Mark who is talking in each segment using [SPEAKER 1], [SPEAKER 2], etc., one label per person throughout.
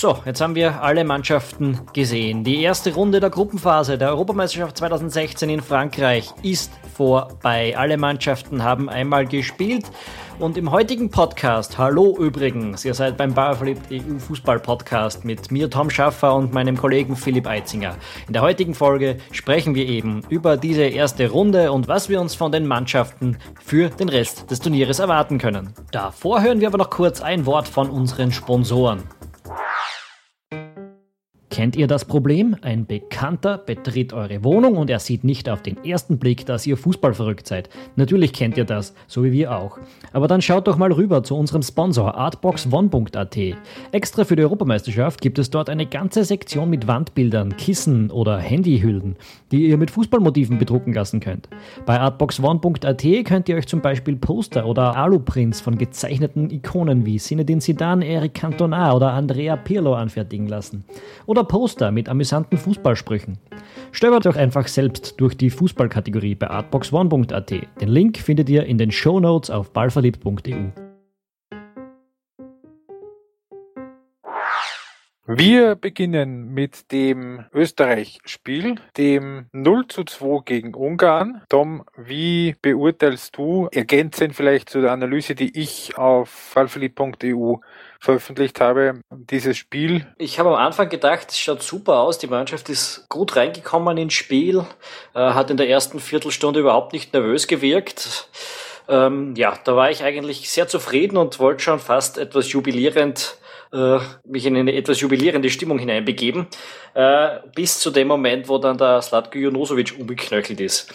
[SPEAKER 1] So, jetzt haben wir alle Mannschaften gesehen. Die erste Runde der Gruppenphase der Europameisterschaft 2016 in Frankreich ist vorbei. Alle Mannschaften haben einmal gespielt. Und im heutigen Podcast, hallo übrigens, ihr seid beim Bauerverliebt EU Fußball Podcast mit mir Tom Schaffer und meinem Kollegen Philipp Eitzinger. In der heutigen Folge sprechen wir eben über diese erste Runde und was wir uns von den Mannschaften für den Rest des Turnieres erwarten können. Davor hören wir aber noch kurz ein Wort von unseren Sponsoren. Kennt ihr das Problem? Ein Bekannter betritt eure Wohnung und er sieht nicht auf den ersten Blick, dass ihr fußballverrückt seid. Natürlich kennt ihr das, so wie wir auch. Aber dann schaut doch mal rüber zu unserem Sponsor artboxone.at. Extra für die Europameisterschaft gibt es dort eine ganze Sektion mit Wandbildern, Kissen oder Handyhüllen, die ihr mit Fußballmotiven bedrucken lassen könnt. Bei artboxone.at könnt ihr euch zum Beispiel Poster oder Aluprints von gezeichneten Ikonen wie Zinedine Zidane, Eric Cantona oder Andrea Pirlo anfertigen lassen. Oder oder Poster mit amüsanten Fußballsprüchen. Stöbert doch einfach selbst durch die Fußballkategorie bei artbox1.at. Den Link findet ihr in den Show Notes auf ballverliebt.eu.
[SPEAKER 2] Wir beginnen mit dem Österreich-Spiel, dem 0 zu 2 gegen Ungarn. Tom, wie beurteilst du, ergänzend vielleicht zu der Analyse, die ich auf ballverliebt.eu veröffentlicht habe, dieses Spiel.
[SPEAKER 1] Ich habe am Anfang gedacht, es schaut super aus, die Mannschaft ist gut reingekommen ins Spiel, äh, hat in der ersten Viertelstunde überhaupt nicht nervös gewirkt. Ähm, ja, da war ich eigentlich sehr zufrieden und wollte schon fast etwas jubilierend äh, mich in eine etwas jubilierende Stimmung hineinbegeben, äh, bis zu dem Moment, wo dann der Slatko Junosovic umgeknöchelt ist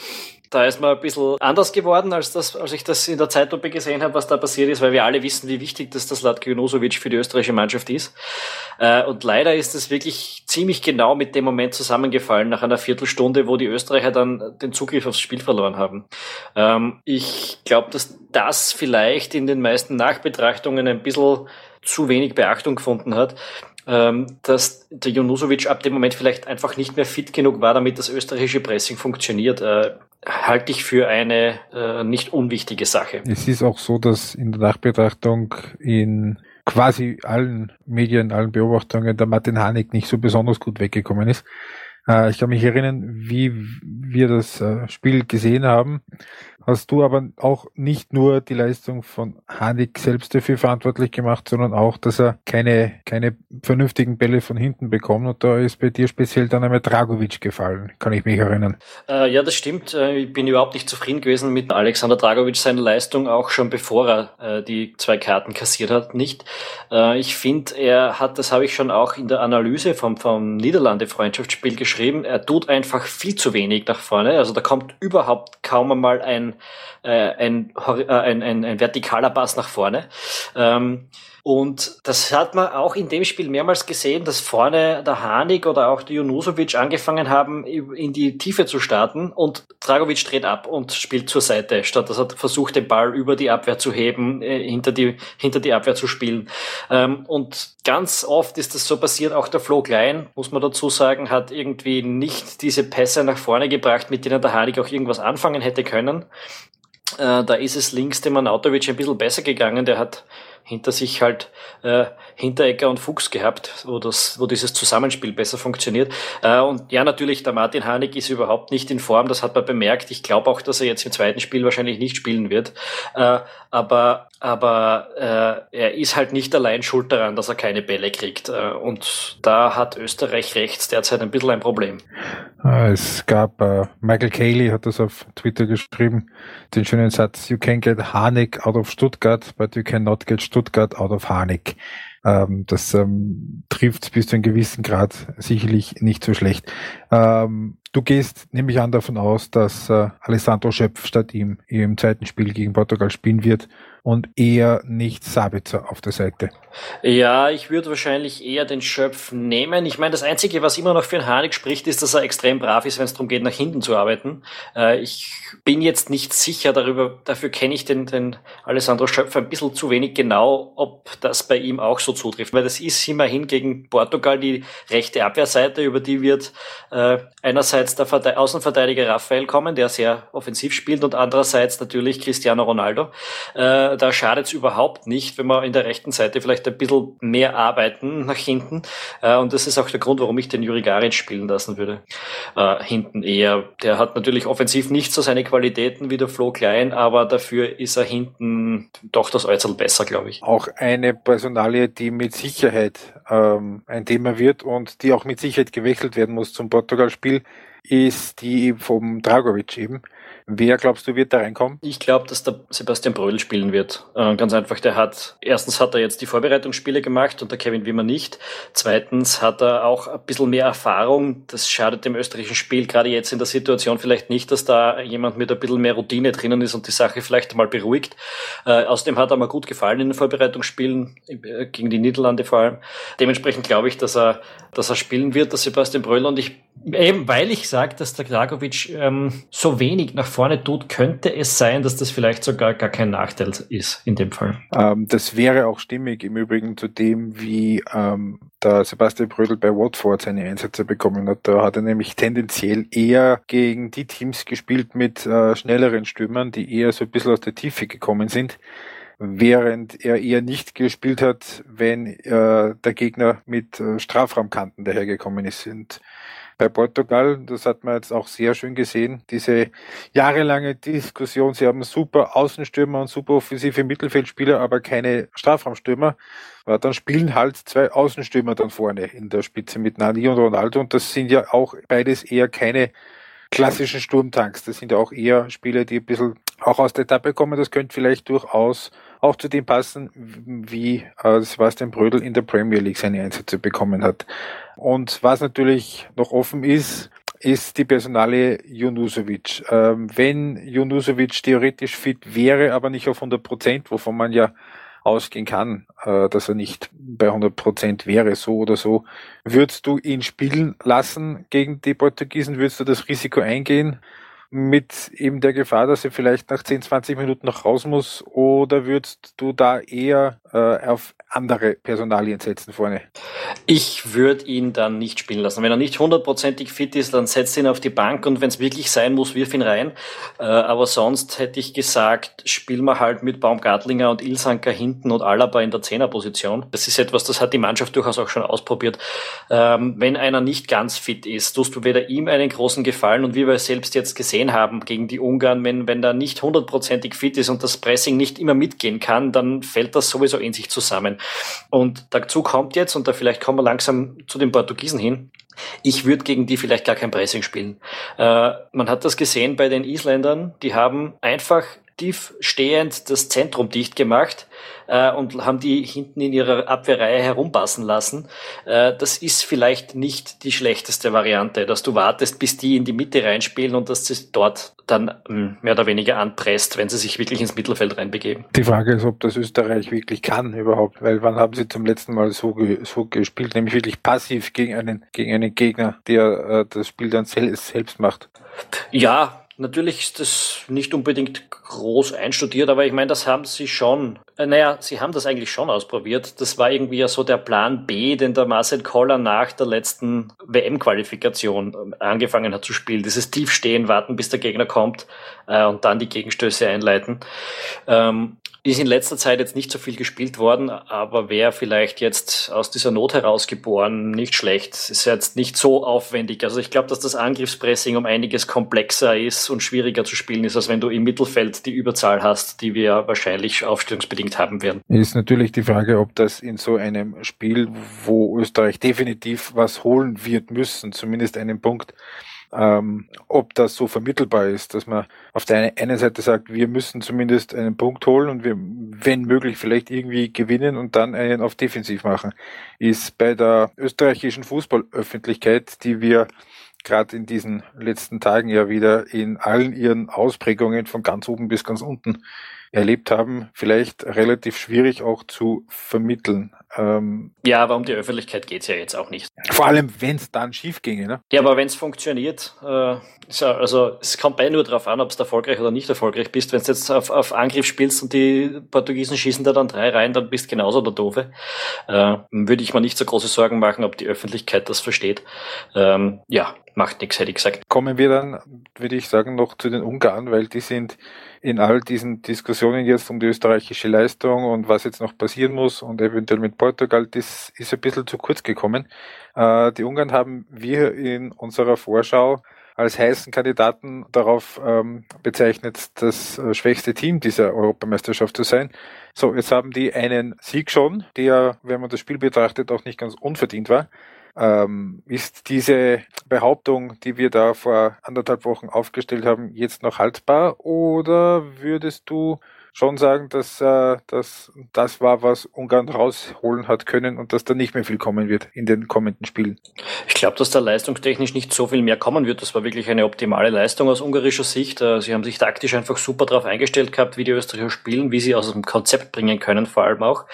[SPEAKER 1] da ist man ein bisschen anders geworden, als, das, als ich das in der Zeitlupe gesehen habe, was da passiert ist, weil wir alle wissen, wie wichtig das das Latko Junosovic für die österreichische Mannschaft ist. Äh, und leider ist es wirklich ziemlich genau mit dem Moment zusammengefallen, nach einer Viertelstunde, wo die Österreicher dann den Zugriff aufs Spiel verloren haben. Ähm, ich glaube, dass das vielleicht in den meisten Nachbetrachtungen ein bisschen zu wenig Beachtung gefunden hat ähm, dass der Junusovic ab dem Moment vielleicht einfach nicht mehr fit genug war, damit das österreichische Pressing funktioniert. Äh, halte ich für eine äh, nicht unwichtige Sache.
[SPEAKER 2] Es ist auch so, dass in der Nachbetrachtung in quasi allen Medien, allen Beobachtungen der Martin Hanig nicht so besonders gut weggekommen ist. Äh, ich kann mich erinnern, wie wir das äh, Spiel gesehen haben hast du aber auch nicht nur die Leistung von Hanik selbst dafür verantwortlich gemacht, sondern auch, dass er keine, keine vernünftigen Bälle von hinten bekommt. Und da ist bei dir speziell dann einmal Dragovic gefallen, kann ich mich erinnern.
[SPEAKER 1] Äh, ja, das stimmt. Äh, ich bin überhaupt nicht zufrieden gewesen mit Alexander Dragovic seiner Leistung, auch schon bevor er äh, die zwei Karten kassiert hat, nicht. Äh, ich finde, er hat, das habe ich schon auch in der Analyse vom, vom Niederlande-Freundschaftsspiel geschrieben, er tut einfach viel zu wenig nach vorne. Also da kommt überhaupt kaum einmal ein äh, ein, äh, ein, ein, ein vertikaler Pass nach vorne. Ähm, und das hat man auch in dem Spiel mehrmals gesehen, dass vorne der Hanik oder auch der Junusovic angefangen haben, in die Tiefe zu starten und Dragovic dreht ab und spielt zur Seite, statt dass er versucht, den Ball über die Abwehr zu heben, äh, hinter, die, hinter die Abwehr zu spielen. Ähm, und ganz oft ist das so passiert, auch der Flo Klein, muss man dazu sagen, hat irgendwie nicht diese Pässe nach vorne gebracht, mit denen der Hanik auch irgendwas anfangen hätte können. Äh, da ist es links dem Manautovic ein bisschen besser gegangen. Der hat hinter sich halt äh, Hinterecker und Fuchs gehabt, wo das, wo dieses Zusammenspiel besser funktioniert. Äh, und ja, natürlich, der Martin Hanig ist überhaupt nicht in Form, das hat man bemerkt. Ich glaube auch, dass er jetzt im zweiten Spiel wahrscheinlich nicht spielen wird. Äh, aber aber äh, er ist halt nicht allein schuld daran, dass er keine Bälle kriegt. Äh, und da hat Österreich rechts derzeit ein bisschen ein Problem.
[SPEAKER 2] Äh, es gab, äh, Michael Cayley hat das auf Twitter geschrieben, den schönen Satz, you can get Hanik out of Stuttgart, but you cannot get Stuttgart out of Hanik. Ähm, das ähm, trifft bis zu einem gewissen Grad sicherlich nicht so schlecht. Ähm, du gehst nämlich an davon aus, dass äh, Alessandro Schöpf statt ihm im zweiten Spiel gegen Portugal spielen wird und eher nicht Sabitzer auf der Seite.
[SPEAKER 1] Ja, ich würde wahrscheinlich eher den Schöpf nehmen. Ich meine, das Einzige, was immer noch für einen Hanik spricht, ist, dass er extrem brav ist, wenn es darum geht, nach hinten zu arbeiten. Äh, ich bin jetzt nicht sicher darüber, dafür kenne ich den, den Alessandro Schöpf ein bisschen zu wenig genau, ob das bei ihm auch so zutrifft. Weil das ist immerhin gegen Portugal die rechte Abwehrseite, über die wird äh, einerseits einerseits der Verde Außenverteidiger Raphael kommen, der sehr offensiv spielt, und andererseits natürlich Cristiano Ronaldo. Äh, da schadet es überhaupt nicht, wenn wir in der rechten Seite vielleicht ein bisschen mehr arbeiten nach hinten. Äh, und das ist auch der Grund, warum ich den Juri Garic spielen lassen würde. Äh, hinten eher. Der hat natürlich offensiv nicht so seine Qualitäten wie der Flo Klein, aber dafür ist er hinten doch das Äußerl besser, glaube ich.
[SPEAKER 2] Auch eine Personalie, die mit Sicherheit ähm, ein Thema wird und die auch mit Sicherheit gewechselt werden muss zum Portugal-Spiel, ist die vom Dragovic eben. Wer glaubst du wird da reinkommen?
[SPEAKER 1] Ich glaube, dass der Sebastian Brödel spielen wird. Äh, ganz einfach, der hat, erstens hat er jetzt die Vorbereitungsspiele gemacht und der Kevin Wimmer nicht. Zweitens hat er auch ein bisschen mehr Erfahrung. Das schadet dem österreichischen Spiel gerade jetzt in der Situation vielleicht nicht, dass da jemand mit ein bisschen mehr Routine drinnen ist und die Sache vielleicht mal beruhigt. Äh, außerdem hat er mal gut gefallen in den Vorbereitungsspielen, äh, gegen die Niederlande vor allem. Dementsprechend glaube ich, dass er, dass er spielen wird, der Sebastian Brödel. Und ich, eben weil ich sage, dass der Dragovic ähm, so wenig nach vorne tut, könnte es sein, dass das vielleicht sogar gar kein Nachteil ist in dem Fall.
[SPEAKER 2] Ähm, das wäre auch stimmig im Übrigen zu dem, wie ähm, der Sebastian Brödel bei Watford seine Einsätze bekommen hat. Da hat er nämlich tendenziell eher gegen die Teams gespielt mit äh, schnelleren Stürmern, die eher so ein bisschen aus der Tiefe gekommen sind während er eher nicht gespielt hat, wenn äh, der Gegner mit äh, Strafraumkanten dahergekommen ist. Und bei Portugal. Das hat man jetzt auch sehr schön gesehen. Diese jahrelange Diskussion. Sie haben super Außenstürmer und super offensive Mittelfeldspieler, aber keine Strafraumstürmer. Aber dann spielen halt zwei Außenstürmer dann vorne in der Spitze mit Nani und Ronaldo. Und das sind ja auch beides eher keine klassischen Sturmtanks. Das sind ja auch eher Spieler, die ein bisschen auch aus der Etappe kommen. Das könnte vielleicht durchaus auch zu dem passen, wie äh, Sebastian Brödel in der Premier League seine Einsätze bekommen hat. Und was natürlich noch offen ist, ist die Personale Junusovic. Ähm, wenn Junusovic theoretisch fit wäre, aber nicht auf 100 Prozent, wovon man ja ausgehen kann, äh, dass er nicht bei 100 Prozent wäre, so oder so, würdest du ihn spielen lassen gegen die Portugiesen? Würdest du das Risiko eingehen? Mit eben der Gefahr, dass er vielleicht nach 10, 20 Minuten noch raus muss? Oder würdest du da eher äh, auf andere Personalien setzen vorne?
[SPEAKER 1] Ich würde ihn dann nicht spielen lassen. Wenn er nicht hundertprozentig fit ist, dann setzt ihn auf die Bank und wenn es wirklich sein muss, wirf ihn rein. Äh, aber sonst hätte ich gesagt, spielen wir halt mit Baumgartlinger und Ilsanker hinten und Alaba in der Zehnerposition. Das ist etwas, das hat die Mannschaft durchaus auch schon ausprobiert. Ähm, wenn einer nicht ganz fit ist, tust du weder ihm einen großen Gefallen und wie wir selbst jetzt gesehen haben gegen die Ungarn, wenn, wenn der nicht hundertprozentig fit ist und das Pressing nicht immer mitgehen kann, dann fällt das sowieso in sich zusammen. Und dazu kommt jetzt, und da vielleicht kommen wir langsam zu den Portugiesen hin, ich würde gegen die vielleicht gar kein Pressing spielen. Äh, man hat das gesehen bei den Isländern, die haben einfach tief stehend das Zentrum dicht gemacht äh, und haben die hinten in ihrer Abwehrreihe herumpassen lassen. Äh, das ist vielleicht nicht die schlechteste Variante, dass du wartest, bis die in die Mitte reinspielen und dass sie dort dann ähm, mehr oder weniger anpresst, wenn sie sich wirklich ins Mittelfeld reinbegeben.
[SPEAKER 2] Die Frage ist, ob das Österreich wirklich kann überhaupt, weil wann haben sie zum letzten Mal so, ge so gespielt, nämlich wirklich passiv gegen einen, gegen einen Gegner, der äh, das Spiel dann sel selbst macht.
[SPEAKER 1] Ja, Natürlich ist das nicht unbedingt groß einstudiert, aber ich meine, das haben sie schon, äh, naja, sie haben das eigentlich schon ausprobiert. Das war irgendwie ja so der Plan B, den der Marcel Koller nach der letzten WM-Qualifikation ähm, angefangen hat zu spielen. Dieses Tiefstehen, warten, bis der Gegner kommt äh, und dann die Gegenstöße einleiten. Ähm, ist in letzter Zeit jetzt nicht so viel gespielt worden, aber wäre vielleicht jetzt aus dieser Not herausgeboren nicht schlecht. Ist jetzt nicht so aufwendig. Also ich glaube, dass das Angriffspressing um einiges komplexer ist und schwieriger zu spielen ist, als wenn du im Mittelfeld die Überzahl hast, die wir wahrscheinlich aufstellungsbedingt haben werden.
[SPEAKER 2] Ist natürlich die Frage, ob das in so einem Spiel, wo Österreich definitiv was holen wird müssen, zumindest einen Punkt, ähm, ob das so vermittelbar ist, dass man auf der einen Seite sagt, wir müssen zumindest einen Punkt holen und wir, wenn möglich, vielleicht irgendwie gewinnen und dann einen auf defensiv machen, ist bei der österreichischen Fußballöffentlichkeit, die wir gerade in diesen letzten Tagen ja wieder in allen ihren Ausprägungen von ganz oben bis ganz unten erlebt haben, vielleicht relativ schwierig auch zu vermitteln.
[SPEAKER 1] Ähm, ja, aber um die Öffentlichkeit geht's ja jetzt auch nicht.
[SPEAKER 2] Vor allem, wenn es dann schief ginge. Ne?
[SPEAKER 1] Ja, aber wenn es funktioniert, äh, also es kommt bei nur darauf an, ob du erfolgreich oder nicht erfolgreich bist. Wenn du jetzt auf, auf Angriff spielst und die Portugiesen schießen da dann drei rein, dann bist du genauso der Doofe. Äh, würde ich mir nicht so große Sorgen machen, ob die Öffentlichkeit das versteht. Ähm, ja, macht nichts, hätte ich gesagt.
[SPEAKER 2] Kommen wir dann, würde ich sagen, noch zu den Ungarn, weil die sind in all diesen Diskussionen jetzt um die österreichische Leistung und was jetzt noch passieren muss und eventuell mit Portugal, das ist ein bisschen zu kurz gekommen. Äh, die Ungarn haben wir in unserer Vorschau als heißen Kandidaten darauf ähm, bezeichnet, das äh, schwächste Team dieser Europameisterschaft zu sein. So, jetzt haben die einen Sieg schon, der, wenn man das Spiel betrachtet, auch nicht ganz unverdient war. Ähm, ist diese Behauptung, die wir da vor anderthalb Wochen aufgestellt haben, jetzt noch haltbar oder würdest du schon sagen, dass äh, dass das war, was Ungarn rausholen hat können und dass da nicht mehr viel kommen wird in den kommenden Spielen.
[SPEAKER 1] Ich glaube, dass da leistungstechnisch nicht so viel mehr kommen wird. Das war wirklich eine optimale Leistung aus ungarischer Sicht. Äh, sie haben sich taktisch einfach super darauf eingestellt gehabt, wie die Österreicher spielen, wie sie aus dem Konzept bringen können, vor allem auch.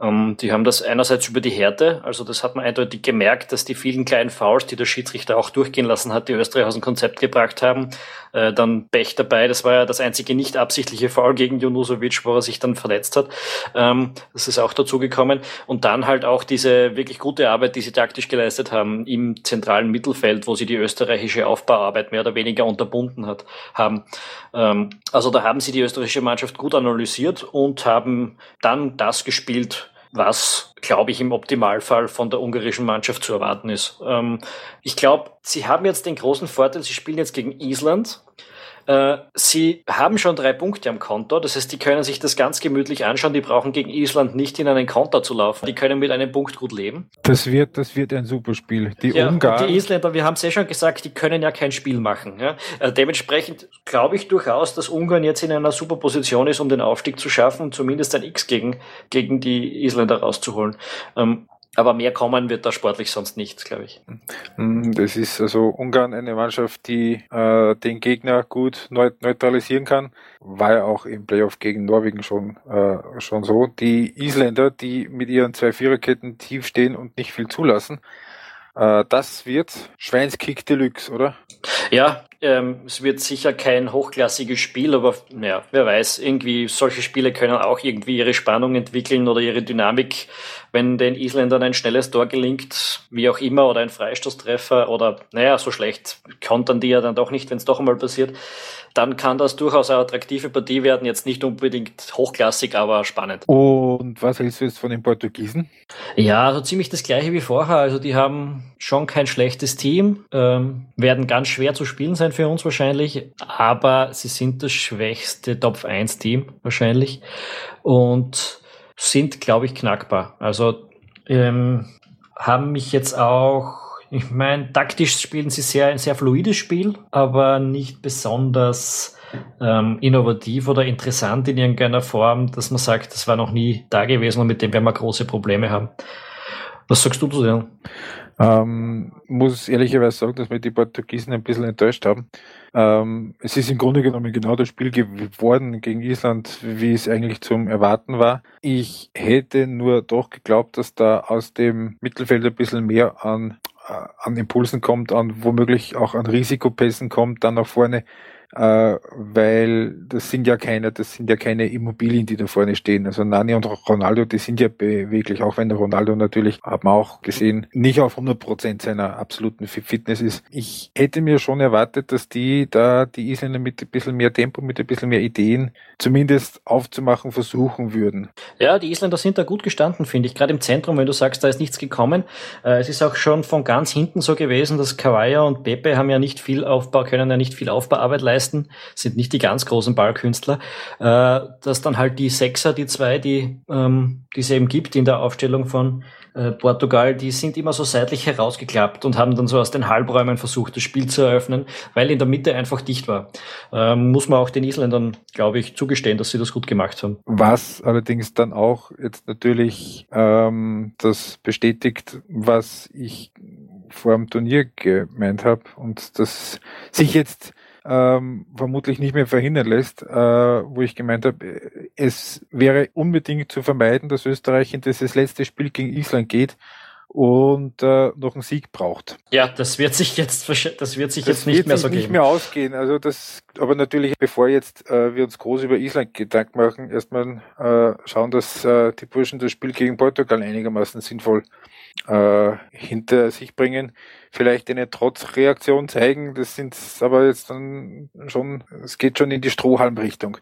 [SPEAKER 1] Ähm, die haben das einerseits über die Härte, also das hat man eindeutig gemerkt, dass die vielen kleinen Fouls, die der Schiedsrichter auch durchgehen lassen hat, die Österreicher aus dem Konzept gebracht haben. Äh, dann Pech dabei, das war ja das einzige nicht absichtliche Foul gegen Junus Brozovic, wo er sich dann verletzt hat. Ähm, das ist auch dazu gekommen. Und dann halt auch diese wirklich gute Arbeit, die sie taktisch geleistet haben im zentralen Mittelfeld, wo sie die österreichische Aufbauarbeit mehr oder weniger unterbunden hat, haben. Ähm, also da haben sie die österreichische Mannschaft gut analysiert und haben dann das gespielt, was, glaube ich, im Optimalfall von der ungarischen Mannschaft zu erwarten ist. Ähm, ich glaube, sie haben jetzt den großen Vorteil, sie spielen jetzt gegen Island. Äh, sie haben schon drei Punkte am Konto, das heißt, die können sich das ganz gemütlich anschauen. Die brauchen gegen Island nicht in einen Konter zu laufen. Die können mit einem Punkt gut leben.
[SPEAKER 2] Das wird, das wird ein super Spiel. Die ja, Ungarn.
[SPEAKER 1] Die Isländer, wir haben es ja schon gesagt, die können ja kein Spiel machen. Ja? Also dementsprechend glaube ich durchaus, dass Ungarn jetzt in einer super Position ist, um den Aufstieg zu schaffen, zumindest ein X gegen, gegen die Isländer rauszuholen. Ähm, aber mehr kommen wird da sportlich sonst nichts, glaube ich.
[SPEAKER 2] Hm, das ist also Ungarn eine Mannschaft, die äh, den Gegner gut neutralisieren kann. War ja auch im Playoff gegen Norwegen schon, äh, schon so. Die Isländer, die mit ihren zwei Viererketten tief stehen und nicht viel zulassen, äh, das wird Schweinskick Deluxe, oder?
[SPEAKER 1] Ja, ähm, es wird sicher kein hochklassiges Spiel, aber naja, wer weiß, irgendwie solche Spiele können auch irgendwie ihre Spannung entwickeln oder ihre Dynamik, wenn den Isländern ein schnelles Tor gelingt, wie auch immer, oder ein Freistoßtreffer oder naja, so schlecht kontern die ja dann doch nicht, wenn es doch einmal passiert dann kann das durchaus eine attraktive Partie werden. Jetzt nicht unbedingt hochklassig, aber spannend.
[SPEAKER 2] Und was hältst du jetzt von den Portugiesen?
[SPEAKER 1] Ja, also ziemlich das gleiche wie vorher. Also die haben schon kein schlechtes Team, ähm, werden ganz schwer zu spielen sein für uns wahrscheinlich, aber sie sind das schwächste Top 1 Team wahrscheinlich und sind, glaube ich, knackbar. Also ähm, haben mich jetzt auch ich meine, taktisch spielen sie sehr, ein sehr fluides Spiel, aber nicht besonders ähm, innovativ oder interessant in irgendeiner Form, dass man sagt, das war noch nie da gewesen und mit dem werden wir große Probleme haben. Was sagst du zu dem?
[SPEAKER 2] Ähm, muss ehrlicherweise sagen, dass wir die Portugiesen ein bisschen enttäuscht haben. Ähm, es ist im Grunde genommen genau das Spiel geworden gegen Island, wie es eigentlich zum Erwarten war. Ich hätte nur doch geglaubt, dass da aus dem Mittelfeld ein bisschen mehr an an Impulsen kommt, an womöglich auch an Risikopässen kommt, dann nach vorne äh, weil das sind ja keine, das sind ja keine Immobilien, die da vorne stehen. Also Nani und Ronaldo, die sind ja beweglich, auch wenn der Ronaldo natürlich, haben wir auch gesehen, nicht auf 100 Prozent seiner absoluten Fitness ist. Ich hätte mir schon erwartet, dass die da die Isländer mit ein bisschen mehr Tempo, mit ein bisschen mehr Ideen zumindest aufzumachen versuchen würden.
[SPEAKER 1] Ja, die Isländer sind da gut gestanden, finde ich. Gerade im Zentrum, wenn du sagst, da ist nichts gekommen. Äh, es ist auch schon von ganz hinten so gewesen, dass Kawaya und Pepe haben ja nicht viel Aufbau, können ja nicht viel Aufbauarbeit leisten leisten, sind nicht die ganz großen Ballkünstler, äh, dass dann halt die Sechser, die zwei, die, ähm, es eben gibt in der Aufstellung von äh, Portugal, die sind immer so seitlich herausgeklappt und haben dann so aus den Halbräumen versucht, das Spiel zu eröffnen, weil in der Mitte einfach dicht war. Ähm, muss man auch den Isländern, glaube ich, zugestehen, dass sie das gut gemacht haben.
[SPEAKER 2] Was allerdings dann auch jetzt natürlich ähm, das bestätigt, was ich vor dem Turnier gemeint habe und dass sich jetzt ähm, vermutlich nicht mehr verhindern lässt, äh, wo ich gemeint habe, es wäre unbedingt zu vermeiden, dass Österreich in dieses letzte Spiel gegen Island geht und äh, noch einen Sieg braucht.
[SPEAKER 1] Ja, das wird sich jetzt das wird sich
[SPEAKER 2] das
[SPEAKER 1] jetzt nicht
[SPEAKER 2] wird
[SPEAKER 1] mehr
[SPEAKER 2] sich
[SPEAKER 1] so
[SPEAKER 2] nicht
[SPEAKER 1] geben.
[SPEAKER 2] mehr ausgehen. Also das, aber natürlich, bevor jetzt äh, wir uns groß über Island Gedanken machen, erstmal äh, schauen, dass äh, die Burschen das Spiel gegen Portugal einigermaßen sinnvoll äh, hinter sich bringen. Vielleicht eine Trotzreaktion zeigen. Das sind aber jetzt dann schon, es geht schon in die Strohhalmrichtung.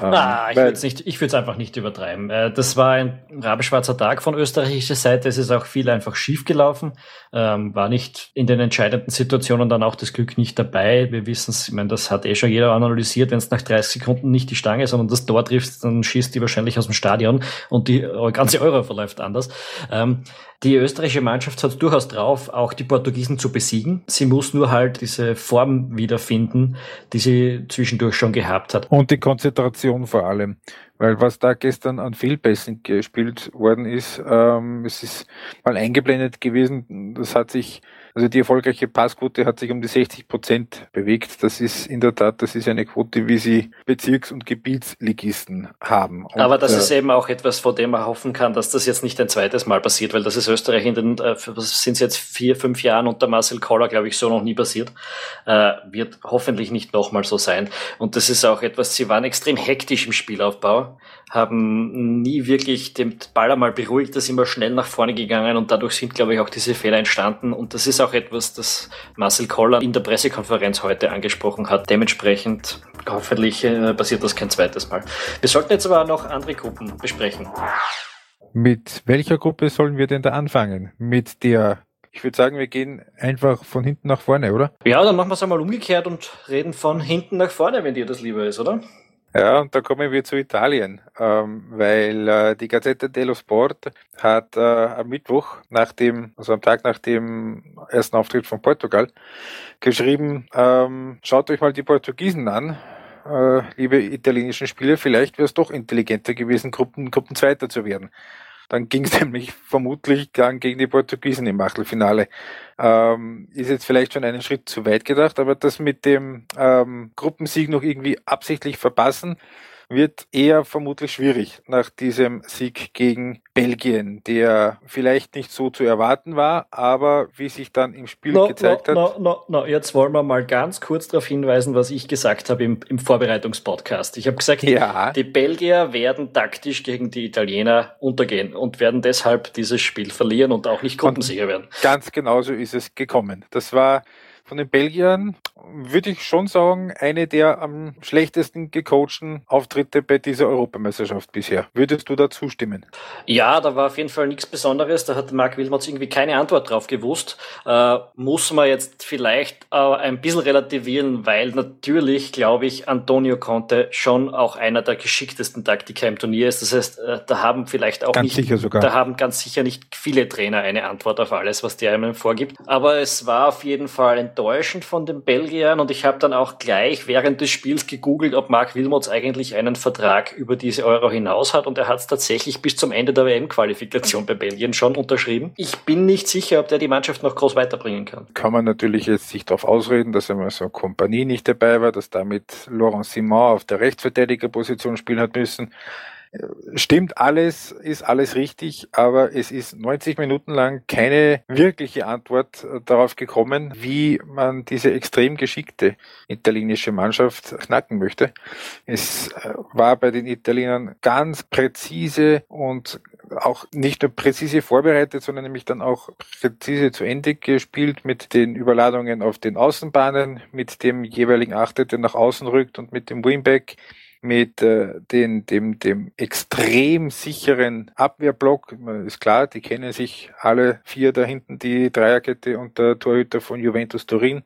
[SPEAKER 1] Ähm, ah, ich würde es einfach nicht übertreiben. Äh, das war ein rabenschwarzer Tag von österreichischer Seite. Es ist auch viel einfach schief gelaufen. Ähm, war nicht in den entscheidenden Situationen dann auch das Glück nicht dabei. Wir wissen es, ich meine, das hat eh schon jeder analysiert. Wenn es nach 30 Sekunden nicht die Stange, sondern das Tor trifft, dann schießt die wahrscheinlich aus dem Stadion und die ganze Euro verläuft anders. Ähm, die österreichische Mannschaft hat durchaus drauf, auch die Portugiesen zu besiegen. Sie muss nur halt diese Form wiederfinden, die sie zwischendurch schon gehabt hat.
[SPEAKER 2] Und die Konzentration vor allem. Weil was da gestern an Fehlpässen gespielt worden ist, ähm, es ist mal eingeblendet gewesen, das hat sich also die erfolgreiche Passquote hat sich um die 60 Prozent bewegt. Das ist in der Tat, das ist eine Quote, wie sie Bezirks- und Gebietsligisten haben. Und,
[SPEAKER 1] Aber das äh, ist eben auch etwas, vor dem man hoffen kann, dass das jetzt nicht ein zweites Mal passiert, weil das ist Österreich in den, äh, sind es jetzt vier, fünf Jahren unter Marcel Koller, glaube ich, so noch nie passiert. Äh, wird hoffentlich nicht nochmal so sein. Und das ist auch etwas, sie waren extrem hektisch im Spielaufbau haben nie wirklich den Ball einmal beruhigt, das immer schnell nach vorne gegangen und dadurch sind, glaube ich, auch diese Fehler entstanden. Und das ist auch etwas, das Marcel Koller in der Pressekonferenz heute angesprochen hat. Dementsprechend hoffentlich äh, passiert das kein zweites Mal. Wir sollten jetzt aber auch noch andere Gruppen besprechen.
[SPEAKER 2] Mit welcher Gruppe sollen wir denn da anfangen? Mit der ich würde sagen, wir gehen einfach von hinten nach vorne, oder?
[SPEAKER 1] Ja, dann machen wir es einmal umgekehrt und reden von hinten nach vorne, wenn dir das lieber ist, oder?
[SPEAKER 2] Ja, und da kommen wir zu Italien, ähm, weil äh, die Gazzetta dello Sport hat äh, am Mittwoch, nach dem, also am Tag nach dem ersten Auftritt von Portugal, geschrieben, ähm, schaut euch mal die Portugiesen an, äh, liebe italienischen Spieler, vielleicht wäre es doch intelligenter gewesen, Gruppen, Gruppenzweiter zu werden. Dann ging es nämlich vermutlich dann gegen die Portugiesen im Achtelfinale. Ähm, ist jetzt vielleicht schon einen Schritt zu weit gedacht, aber das mit dem ähm, Gruppensieg noch irgendwie absichtlich verpassen, wird eher vermutlich schwierig nach diesem Sieg gegen Belgien, der vielleicht nicht so zu erwarten war, aber wie sich dann im Spiel no, gezeigt
[SPEAKER 1] no,
[SPEAKER 2] hat.
[SPEAKER 1] No, no, no, jetzt wollen wir mal ganz kurz darauf hinweisen, was ich gesagt habe im, im Vorbereitungspodcast. Ich habe gesagt, ja. die Belgier werden taktisch gegen die Italiener untergehen und werden deshalb dieses Spiel verlieren und auch nicht Gruppensieger werden.
[SPEAKER 2] Ganz genauso ist es gekommen. Das war von den Belgiern würde ich schon sagen, eine der am schlechtesten gecoachten Auftritte bei dieser Europameisterschaft bisher. Würdest du da zustimmen?
[SPEAKER 1] Ja, da war auf jeden Fall nichts Besonderes. Da hat Marc Wilmots irgendwie keine Antwort drauf gewusst. Äh, muss man jetzt vielleicht äh, ein bisschen relativieren, weil natürlich, glaube ich, Antonio Conte schon auch einer der geschicktesten Taktiker im Turnier ist. Das heißt, äh, da haben vielleicht auch
[SPEAKER 2] ganz
[SPEAKER 1] nicht,
[SPEAKER 2] sicher sogar.
[SPEAKER 1] da haben ganz sicher nicht viele Trainer eine Antwort auf alles, was der einem vorgibt. Aber es war auf jeden Fall ein enttäuschend von den Belgiern und ich habe dann auch gleich während des Spiels gegoogelt, ob Mark Wilmots eigentlich einen Vertrag über diese Euro hinaus hat und er hat es tatsächlich bis zum Ende der WM-Qualifikation bei Belgien schon unterschrieben. Ich bin nicht sicher, ob der die Mannschaft noch groß weiterbringen kann.
[SPEAKER 2] Kann man natürlich jetzt sich darauf ausreden, dass einmal so Kompanie nicht dabei war, dass damit Laurent Simon auf der Rechtsverteidigerposition spielen hat müssen. Stimmt alles, ist alles richtig, aber es ist 90 Minuten lang keine wirkliche Antwort äh, darauf gekommen, wie man diese extrem geschickte italienische Mannschaft knacken möchte. Es äh, war bei den Italienern ganz präzise und auch nicht nur präzise vorbereitet, sondern nämlich dann auch präzise zu Ende gespielt mit den Überladungen auf den Außenbahnen, mit dem jeweiligen Achter, der nach außen rückt und mit dem Wingback mit äh, den, dem, dem extrem sicheren Abwehrblock. Ist klar, die kennen sich alle vier da hinten, die Dreierkette und der Torhüter von Juventus Turin.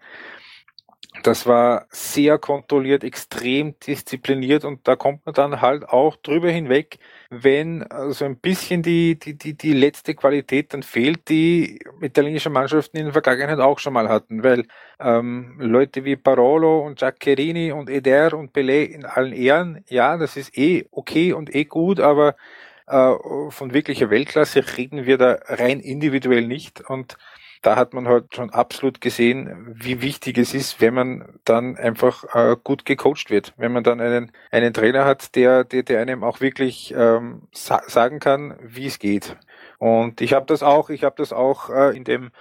[SPEAKER 2] Das war sehr kontrolliert, extrem diszipliniert und da kommt man dann halt auch drüber hinweg, wenn so ein bisschen die, die, die, die letzte Qualität dann fehlt, die italienische Mannschaften in der Vergangenheit auch schon mal hatten, weil ähm, Leute wie Parolo und Giaccherini und Eder und Pelé in allen Ehren, ja, das ist eh okay und eh gut, aber äh, von wirklicher Weltklasse reden wir da rein individuell nicht. Und da hat man halt schon absolut gesehen, wie wichtig es ist, wenn man dann einfach äh, gut gecoacht wird. Wenn man dann einen, einen Trainer hat, der, der, der einem auch wirklich ähm, sa sagen kann, wie es geht. Und ich habe das auch, ich habe das auch äh, in dem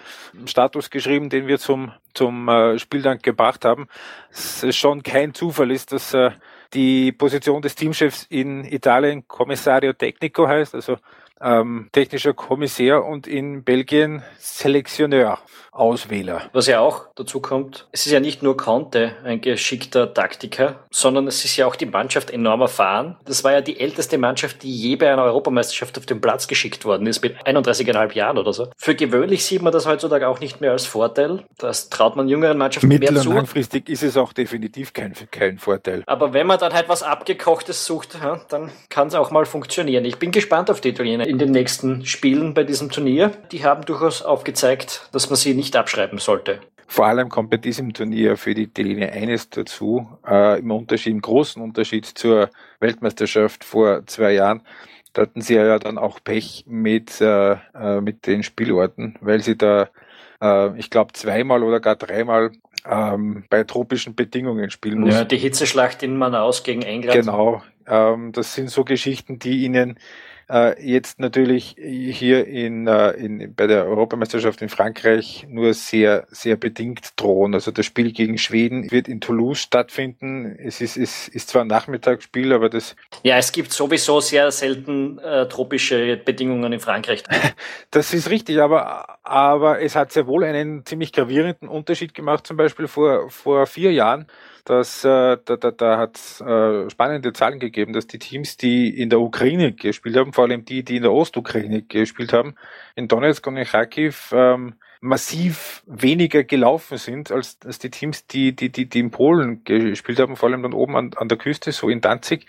[SPEAKER 2] Status geschrieben, den wir zum zum äh, Spiel dann gebracht haben. Es ist schon kein Zufall ist, dass äh, die Position des Teamchefs in Italien Commissario Tecnico heißt, also ähm, technischer Kommissär und in Belgien Selektioneur. Auswähler.
[SPEAKER 1] Was ja auch dazu kommt, es ist ja nicht nur Conte ein geschickter Taktiker, sondern es ist ja auch die Mannschaft enorm erfahren. Das war ja die älteste Mannschaft, die je bei einer Europameisterschaft auf den Platz geschickt worden ist, mit 31,5 Jahren oder so. Für gewöhnlich sieht man das heutzutage auch nicht mehr als Vorteil. Das traut man jüngeren Mannschaften
[SPEAKER 2] Mittel
[SPEAKER 1] mehr zu.
[SPEAKER 2] langfristig ist es auch definitiv kein, kein Vorteil.
[SPEAKER 1] Aber wenn man dann halt was Abgekochtes sucht, dann kann es auch mal funktionieren. Ich bin gespannt auf die Italiener in den nächsten Spielen bei diesem Turnier. Die haben durchaus aufgezeigt, dass man sie nicht abschreiben sollte.
[SPEAKER 2] Vor allem kommt bei diesem Turnier für die Italiener eines dazu, äh, im Unterschied, im großen Unterschied zur Weltmeisterschaft vor zwei Jahren. Da hatten sie ja dann auch Pech mit, äh, äh mit den Spielorten, weil sie da, äh, ich glaube, zweimal oder gar dreimal ähm, bei tropischen Bedingungen spielen mussten. Ja,
[SPEAKER 1] die Hitzeschlacht in Manaus gegen England.
[SPEAKER 2] Genau, ähm, das sind so Geschichten, die ihnen äh, jetzt natürlich hier in, äh, in, bei der Europameisterschaft in Frankreich nur sehr, sehr bedingt drohen. Also das Spiel gegen Schweden wird in Toulouse stattfinden. Es ist, ist, ist zwar ein Nachmittagsspiel, aber das.
[SPEAKER 1] Ja, es gibt sowieso sehr selten äh, tropische Bedingungen in Frankreich.
[SPEAKER 2] das ist richtig, aber, aber es hat sehr wohl einen ziemlich gravierenden Unterschied gemacht, zum Beispiel vor, vor vier Jahren dass äh, da, da, da hat äh, spannende Zahlen gegeben, dass die Teams, die in der Ukraine gespielt haben, vor allem die, die in der Ostukraine gespielt haben, in Donetsk und in Kharkiv, ähm, massiv weniger gelaufen sind als, als die Teams, die, die, die, die in Polen gespielt haben, vor allem dann oben an, an der Küste, so in Danzig,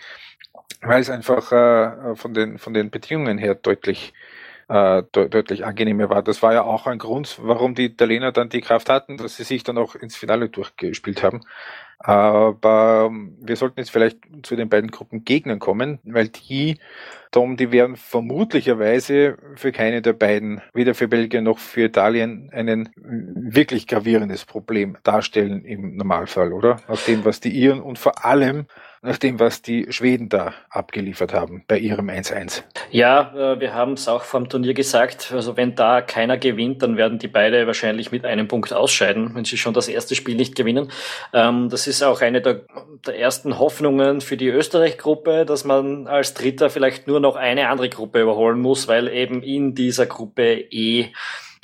[SPEAKER 2] weil es einfach äh, von, den, von den Bedingungen her deutlich äh, de deutlich angenehmer war. Das war ja auch ein Grund, warum die Italiener dann die Kraft hatten, dass sie sich dann auch ins Finale durchgespielt haben. Aber wir sollten jetzt vielleicht zu den beiden Gruppen Gegnern kommen, weil die, Tom, die werden vermutlicherweise für keine der beiden, weder für Belgien noch für Italien, ein wirklich gravierendes Problem darstellen im Normalfall, oder? Aus dem, was die Iren und vor allem nach dem, was die Schweden da abgeliefert haben bei ihrem 1-1.
[SPEAKER 1] Ja, äh, wir haben es auch vom Turnier gesagt. Also wenn da keiner gewinnt, dann werden die beide wahrscheinlich mit einem Punkt ausscheiden, wenn sie schon das erste Spiel nicht gewinnen. Ähm, das ist auch eine der, der ersten Hoffnungen für die Österreich-Gruppe, dass man als Dritter vielleicht nur noch eine andere Gruppe überholen muss, weil eben in dieser Gruppe E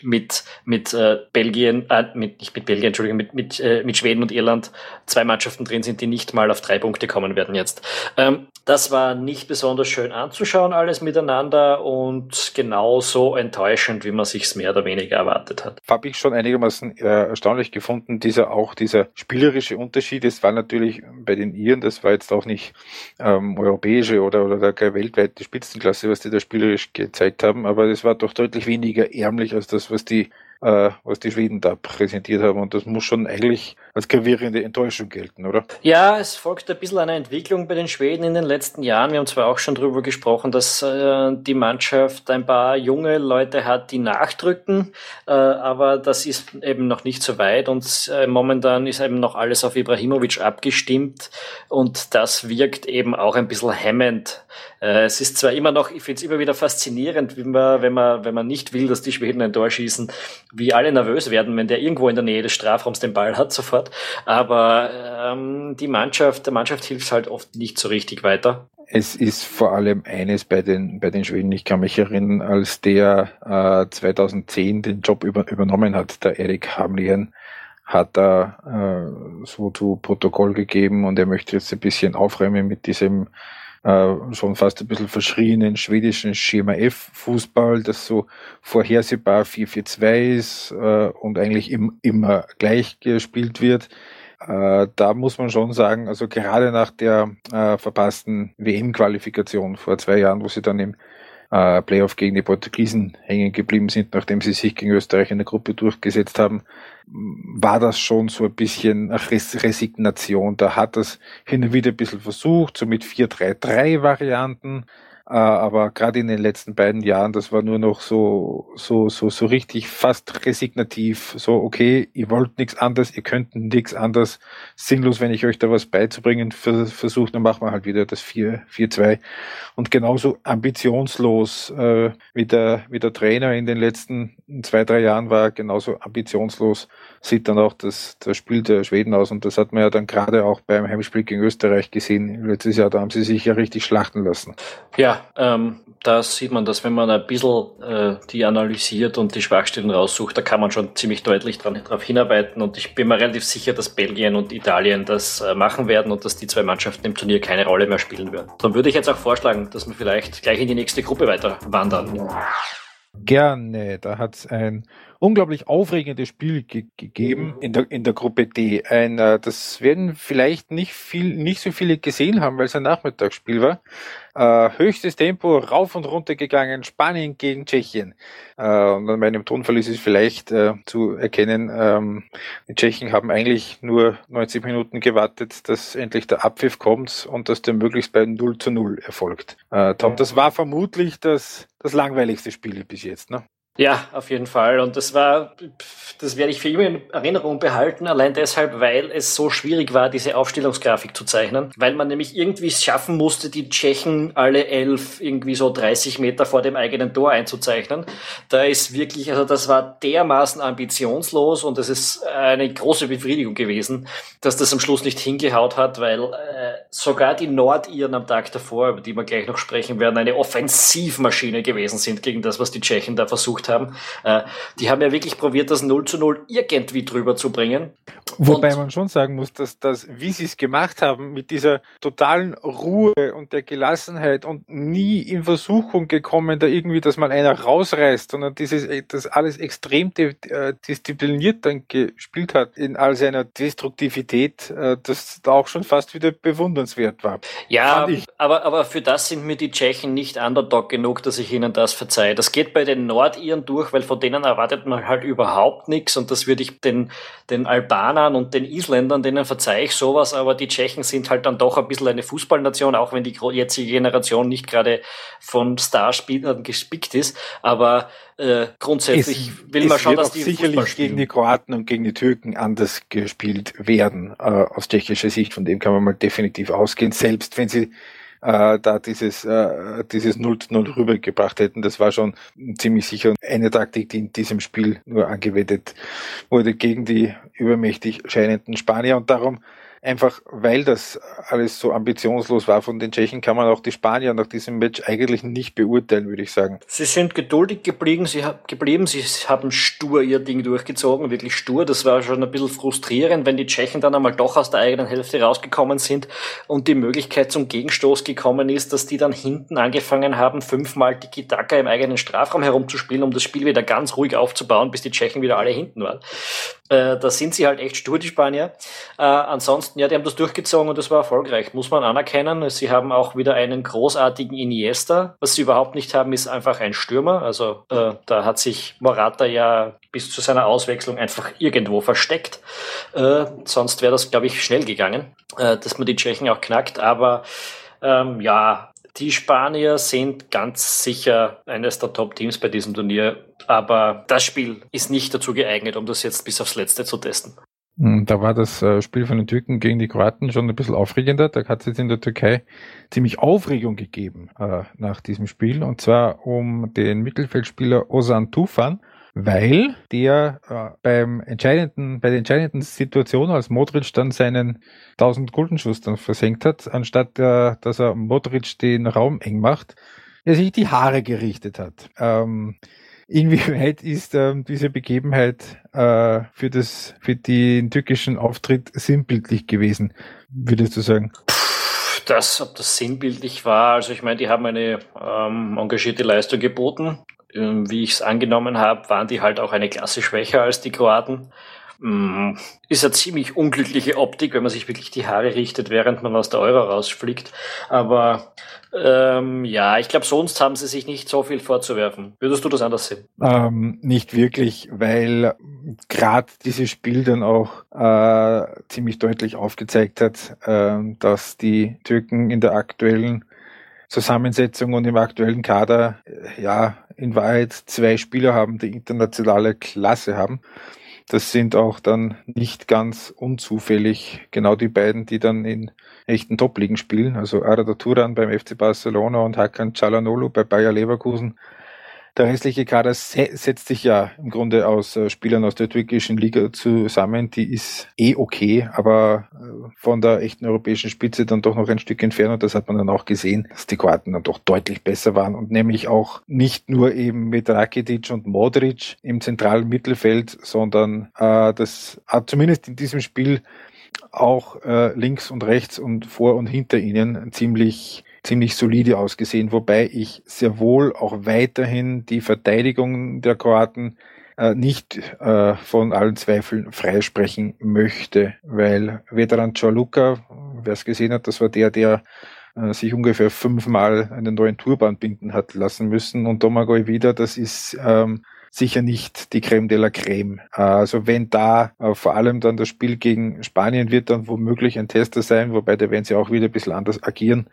[SPEAKER 1] mit, mit äh, Belgien, äh, mit, nicht mit Belgien, Entschuldigung, mit, mit, äh, mit Schweden und Irland zwei Mannschaften drin sind, die nicht mal auf drei Punkte kommen werden jetzt. Ähm, das war nicht besonders schön anzuschauen, alles miteinander und genauso enttäuschend, wie man sich's mehr oder weniger erwartet hat.
[SPEAKER 2] Habe ich schon einigermaßen äh, erstaunlich gefunden, dieser auch dieser spielerische Unterschied. Es war natürlich bei den Iren, das war jetzt auch nicht ähm, europäische oder, oder gar weltweite Spitzenklasse, was die da spielerisch gezeigt haben, aber es war doch deutlich weniger ärmlich als das, was die äh, was die Schweden da präsentiert haben. Und das muss schon eigentlich als gravierende Enttäuschung gelten, oder?
[SPEAKER 1] Ja, es folgt ein bisschen einer Entwicklung bei den Schweden in den letzten Jahren. Wir haben zwar auch schon darüber gesprochen, dass äh, die Mannschaft ein paar junge Leute hat, die nachdrücken, äh, aber das ist eben noch nicht so weit und äh, momentan ist eben noch alles auf Ibrahimovic abgestimmt und das wirkt eben auch ein bisschen hemmend. Äh, es ist zwar immer noch, ich finde es immer wieder faszinierend, wie man, wenn man, wenn man nicht will, dass die Schweden ein Tor schießen, wie alle nervös werden, wenn der irgendwo in der Nähe des Strafraums den Ball hat sofort. Aber ähm, die Mannschaft, der Mannschaft hilft halt oft nicht so richtig weiter.
[SPEAKER 2] Es ist vor allem eines bei den, bei den Schweden. Ich kann mich erinnern, als der äh, 2010 den Job über, übernommen hat, der Erik Hamlien, hat er äh, so zu Protokoll gegeben und er möchte jetzt ein bisschen aufräumen mit diesem äh, schon fast ein bisschen verschrienen schwedischen Schema F Fußball, das so vorhersehbar 4-4-2 ist äh, und eigentlich im, immer gleich gespielt wird. Äh, da muss man schon sagen, also gerade nach der äh, verpassten WM-Qualifikation vor zwei Jahren, wo sie dann im äh, Playoff gegen die Portugiesen hängen geblieben sind, nachdem sie sich gegen Österreich in der Gruppe durchgesetzt haben, war das schon so ein bisschen Res Resignation. Da hat das hin und wieder ein bisschen versucht, so mit 4-3-3 Varianten. Äh, aber gerade in den letzten beiden Jahren, das war nur noch so, so, so, so richtig fast resignativ. So, okay, ihr wollt nichts anderes, ihr könnt nichts anderes. Sinnlos, wenn ich euch da was beizubringen versuche, dann machen wir halt wieder das 4-2. Und genauso ambitionslos äh, wie, der, wie der Trainer in den letzten zwei, drei Jahren war, genauso ambitionslos sieht dann auch das, das Spiel der Schweden aus. Und das hat man ja dann gerade auch beim Heimspiel gegen Österreich gesehen. Letztes Jahr, da haben sie sich ja richtig schlachten lassen.
[SPEAKER 1] Ja, ähm, da sieht man das, wenn man ein bisschen äh, die analysiert und die Schwachstellen raussucht, da kann man schon ziemlich deutlich darauf hinarbeiten. Und ich bin mir relativ sicher, dass Belgien und Italien das äh, machen werden und dass die zwei Mannschaften im Turnier keine Rolle mehr spielen werden. Dann würde ich jetzt auch vorschlagen, dass wir vielleicht gleich in die nächste Gruppe weiter wandern.
[SPEAKER 2] Gerne. Da hat es ein unglaublich aufregendes Spiel ge gegeben in der, in der Gruppe D. Ein, äh, das werden vielleicht nicht viel, nicht so viele gesehen haben, weil es ein Nachmittagsspiel war. Äh, höchstes Tempo, rauf und runter gegangen, Spanien gegen Tschechien. Äh, und an meinem Tonfall ist es vielleicht äh, zu erkennen, ähm, die Tschechen haben eigentlich nur 90 Minuten gewartet, dass endlich der Abpfiff kommt und dass der möglichst bei 0 zu 0 erfolgt. Äh, Tom, das war vermutlich das, das langweiligste Spiel bis jetzt, ne?
[SPEAKER 1] Ja, auf jeden Fall. Und das war, das werde ich für immer in Erinnerung behalten, allein deshalb, weil es so schwierig war, diese Aufstellungsgrafik zu zeichnen, weil man nämlich irgendwie schaffen musste, die Tschechen alle elf irgendwie so 30 Meter vor dem eigenen Tor einzuzeichnen. Da ist wirklich, also das war dermaßen ambitionslos und es ist eine große Befriedigung gewesen, dass das am Schluss nicht hingehaut hat, weil äh, sogar die Nordiren am Tag davor, über die wir gleich noch sprechen werden, eine Offensivmaschine gewesen sind gegen das, was die Tschechen da versucht haben. Äh, die haben ja wirklich probiert, das 0 zu 0 irgendwie drüber zu bringen.
[SPEAKER 2] Wobei und man schon sagen muss, dass das, wie sie es gemacht haben, mit dieser totalen Ruhe und der Gelassenheit und nie in Versuchung gekommen, da irgendwie, dass man einer rausreißt, sondern dieses, äh, das alles extrem äh, diszipliniert dann gespielt hat in all seiner Destruktivität, das da auch schon fast wieder bewundernswert war.
[SPEAKER 1] Ja, aber, aber für das sind mir die Tschechen nicht underdog genug, dass ich ihnen das verzeihe. Das geht bei den Nordiren Iren durch, weil von denen erwartet man halt überhaupt nichts und das würde ich den, den Albanern und den Isländern, denen verzeihe ich sowas, aber die Tschechen sind halt dann doch ein bisschen eine Fußballnation, auch wenn die jetzige Generation nicht gerade von Starspielern gespickt ist, aber äh, grundsätzlich es, will man schon, dass die
[SPEAKER 2] sicherlich gegen die Kroaten und gegen die Türken anders gespielt werden, äh, aus tschechischer Sicht, von dem kann man mal definitiv ausgehen, selbst wenn sie äh, da dieses, äh, dieses 0 zu 0 rübergebracht hätten. Das war schon ziemlich sicher eine Taktik, die in diesem Spiel nur angewendet wurde gegen die übermächtig scheinenden Spanier. Und darum einfach weil das alles so ambitionslos war von den Tschechen, kann man auch die Spanier nach diesem Match eigentlich nicht beurteilen, würde ich sagen.
[SPEAKER 1] Sie sind geduldig geblieben, sie, geblieben, sie haben stur ihr Ding durchgezogen, wirklich stur. Das war schon ein bisschen frustrierend, wenn die Tschechen dann einmal doch aus der eigenen Hälfte rausgekommen sind und die Möglichkeit zum Gegenstoß gekommen ist, dass die dann hinten angefangen haben, fünfmal die Kitaka im eigenen Strafraum herumzuspielen, um das Spiel wieder ganz ruhig aufzubauen, bis die Tschechen wieder alle hinten waren. Äh, da sind sie halt echt stur, die Spanier. Äh, ansonsten, ja, die haben das durchgezogen und das war erfolgreich, muss man anerkennen. Sie haben auch wieder einen großartigen Iniesta. Was sie überhaupt nicht haben, ist einfach ein Stürmer. Also äh, da hat sich Morata ja bis zu seiner Auswechslung einfach irgendwo versteckt. Äh, sonst wäre das, glaube ich, schnell gegangen, äh, dass man die Tschechen auch knackt. Aber ähm, ja, die Spanier sind ganz sicher eines der Top-Teams bei diesem Turnier, aber das Spiel ist nicht dazu geeignet, um das jetzt bis aufs Letzte zu testen.
[SPEAKER 2] Hm, da war das äh, Spiel von den Türken gegen die Kroaten schon ein bisschen aufregender. Da hat es jetzt in der Türkei ziemlich Aufregung gegeben äh, nach diesem Spiel. Und zwar um den Mittelfeldspieler Ozan Tufan, weil der äh, beim entscheidenden, bei der entscheidenden Situation, als Modric dann seinen 1000 Guldenschuss dann versenkt hat, anstatt äh, dass er Modric den Raum eng macht, er sich die Haare gerichtet hat. Ähm, inwieweit ist ähm, diese Begebenheit äh, für das für den türkischen Auftritt sinnbildlich gewesen, würdest du sagen?
[SPEAKER 1] Das, ob das sinnbildlich war, also ich meine, die haben eine ähm, engagierte Leistung geboten. Ähm, wie ich es angenommen habe, waren die halt auch eine Klasse schwächer als die Kroaten. Mm, ist eine ziemlich unglückliche Optik, wenn man sich wirklich die Haare richtet, während man aus der Euro rausfliegt. Aber ähm, ja, ich glaube, sonst haben sie sich nicht so viel vorzuwerfen. Würdest du das anders sehen?
[SPEAKER 2] Ähm, nicht wirklich, weil gerade dieses Spiel dann auch äh, ziemlich deutlich aufgezeigt hat, äh, dass die Türken in der aktuellen Zusammensetzung und im aktuellen Kader äh, ja in Wahrheit zwei Spieler haben, die internationale Klasse haben. Das sind auch dann nicht ganz unzufällig genau die beiden, die dann in echten Top-Ligen spielen. Also Arada Turan beim FC Barcelona und Hakan Çalhanoğlu bei Bayer Leverkusen der restliche Kader setzt sich ja im Grunde aus äh, Spielern aus der türkischen Liga zusammen. Die ist eh okay, aber äh, von der echten europäischen Spitze dann doch noch ein Stück entfernt. Und das hat man dann auch gesehen, dass die Kroaten dann doch deutlich besser waren und nämlich auch nicht nur eben mit Rakitic und Modric im zentralen Mittelfeld, sondern äh, das hat zumindest in diesem Spiel auch äh, links und rechts und vor und hinter ihnen ziemlich ziemlich solide ausgesehen, wobei ich sehr wohl auch weiterhin die Verteidigung der Kroaten äh, nicht äh, von allen Zweifeln freisprechen möchte, weil Veteran Cialuca, wer es gesehen hat, das war der, der äh, sich ungefähr fünfmal einen neuen Turban binden hat lassen müssen und Domagoj wieder, das ist ähm, sicher nicht die Creme de la Creme. Also wenn da äh, vor allem dann das Spiel gegen Spanien wird dann womöglich ein Tester sein, wobei da werden sie auch wieder ein bisschen anders agieren.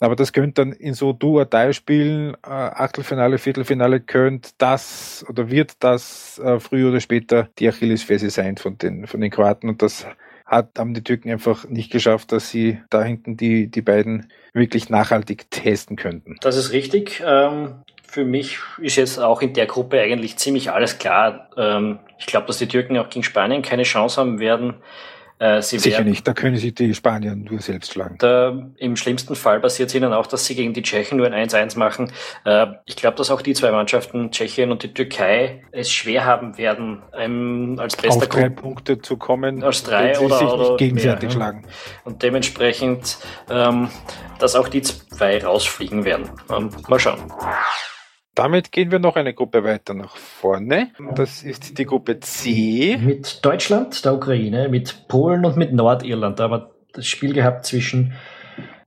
[SPEAKER 2] Aber das könnte dann in so do or die spielen, äh, Achtelfinale, Viertelfinale, könnte das oder wird das äh, früher oder später die Achillesferse sein von den, von den Kroaten. Und das hat, haben die Türken einfach nicht geschafft, dass sie da hinten die, die beiden wirklich nachhaltig testen könnten.
[SPEAKER 1] Das ist richtig. Ähm, für mich ist jetzt auch in der Gruppe eigentlich ziemlich alles klar. Ähm, ich glaube, dass die Türken auch gegen Spanien keine Chance haben werden.
[SPEAKER 2] Äh, Sicher werden, nicht, da können sie die Spanier nur selbst schlagen.
[SPEAKER 1] Da, Im schlimmsten Fall passiert es ihnen auch, dass sie gegen die Tschechen nur ein 1-1 machen. Äh, ich glaube, dass auch die zwei Mannschaften, Tschechien und die Türkei, es schwer haben werden, ähm, als bester
[SPEAKER 2] Auf drei Punkte zu kommen,
[SPEAKER 1] als drei oder,
[SPEAKER 2] sich
[SPEAKER 1] oder
[SPEAKER 2] gegenseitig mehr, schlagen.
[SPEAKER 1] Und dementsprechend, ähm, dass auch die zwei rausfliegen werden. Ähm, mal schauen.
[SPEAKER 2] Damit gehen wir noch eine Gruppe weiter nach vorne. Das ist die Gruppe C.
[SPEAKER 1] Mit Deutschland, der Ukraine, mit Polen und mit Nordirland. Da haben wir das Spiel gehabt zwischen,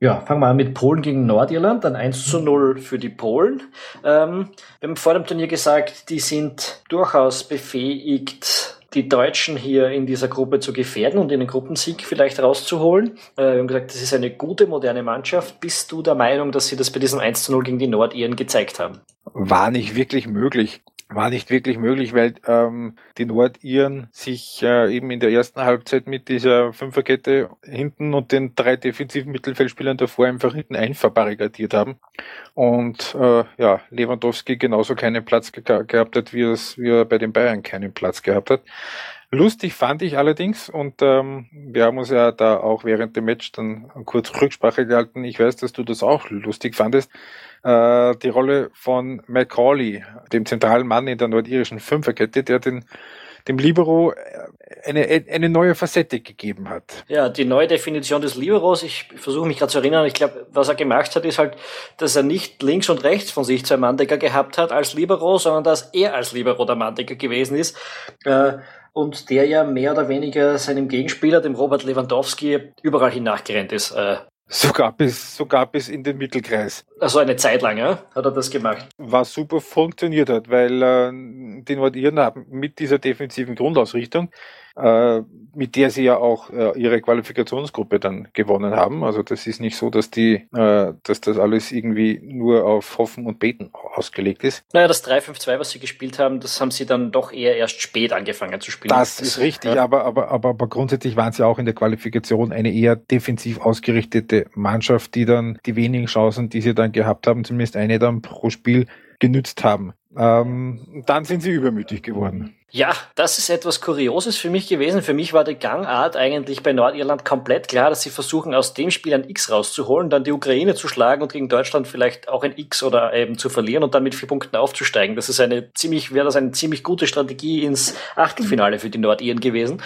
[SPEAKER 1] ja, fangen wir an mit Polen gegen Nordirland, dann 1 zu 0 für die Polen. Ähm, wir haben vor dem Turnier gesagt, die sind durchaus befähigt, die Deutschen hier in dieser Gruppe zu gefährden und in den Gruppensieg vielleicht rauszuholen. Äh, wir haben gesagt, das ist eine gute, moderne Mannschaft. Bist du der Meinung, dass sie das bei diesem 1 zu 0 gegen die Nordiren gezeigt haben?
[SPEAKER 2] War nicht wirklich möglich war nicht wirklich möglich, weil ähm, die Nordiren sich äh, eben in der ersten Halbzeit mit dieser Fünferkette hinten und den drei defensiven Mittelfeldspielern davor einfach hinten ein verbarrikadiert haben. Und äh, ja, Lewandowski genauso keinen Platz ge gehabt hat, wie, es, wie er bei den Bayern keinen Platz gehabt hat. Lustig fand ich allerdings und ähm, wir haben uns ja da auch während dem Match dann kurz Rücksprache gehalten. Ich weiß, dass du das auch lustig fandest äh, die Rolle von Macaulay, dem zentralen Mann in der nordirischen Fünferkette, der den dem Libero äh, eine, eine neue Facette gegeben hat.
[SPEAKER 1] Ja, die neue Definition des Liberos, ich versuche mich gerade zu erinnern, ich glaube, was er gemacht hat, ist halt, dass er nicht links und rechts von sich zwei Manndecker gehabt hat als Libero, sondern dass er als Libero der Manndecker gewesen ist. Äh, und der ja mehr oder weniger seinem Gegenspieler, dem Robert Lewandowski, überall hin nachgerannt ist. Äh,
[SPEAKER 2] Sogar bis, sogar bis in den Mittelkreis.
[SPEAKER 1] Also eine Zeit lang, ja, hat er das gemacht.
[SPEAKER 2] Was super funktioniert hat, weil äh, die Nordiren haben mit dieser defensiven Grundausrichtung äh, mit der sie ja auch äh, ihre Qualifikationsgruppe dann gewonnen haben. Also das ist nicht so, dass die, äh, dass das alles irgendwie nur auf Hoffen und Beten ausgelegt ist.
[SPEAKER 1] Naja, das 3-5-2, was sie gespielt haben, das haben sie dann doch eher erst spät angefangen zu spielen.
[SPEAKER 2] Das, das ist richtig, ja. aber, aber, aber, aber grundsätzlich waren sie auch in der Qualifikation eine eher defensiv ausgerichtete Mannschaft, die dann die wenigen Chancen, die sie dann gehabt haben, zumindest eine dann pro Spiel genützt haben. Ähm, dann sind sie übermütig geworden.
[SPEAKER 1] Ja, das ist etwas Kurioses für mich gewesen. Für mich war die Gangart eigentlich bei Nordirland komplett klar, dass sie versuchen, aus dem Spiel ein X rauszuholen, dann die Ukraine zu schlagen und gegen Deutschland vielleicht auch ein X oder eben zu verlieren und dann mit vier Punkten aufzusteigen. Das ist eine ziemlich, wäre das eine ziemlich gute Strategie ins Achtelfinale für die Nordiren gewesen.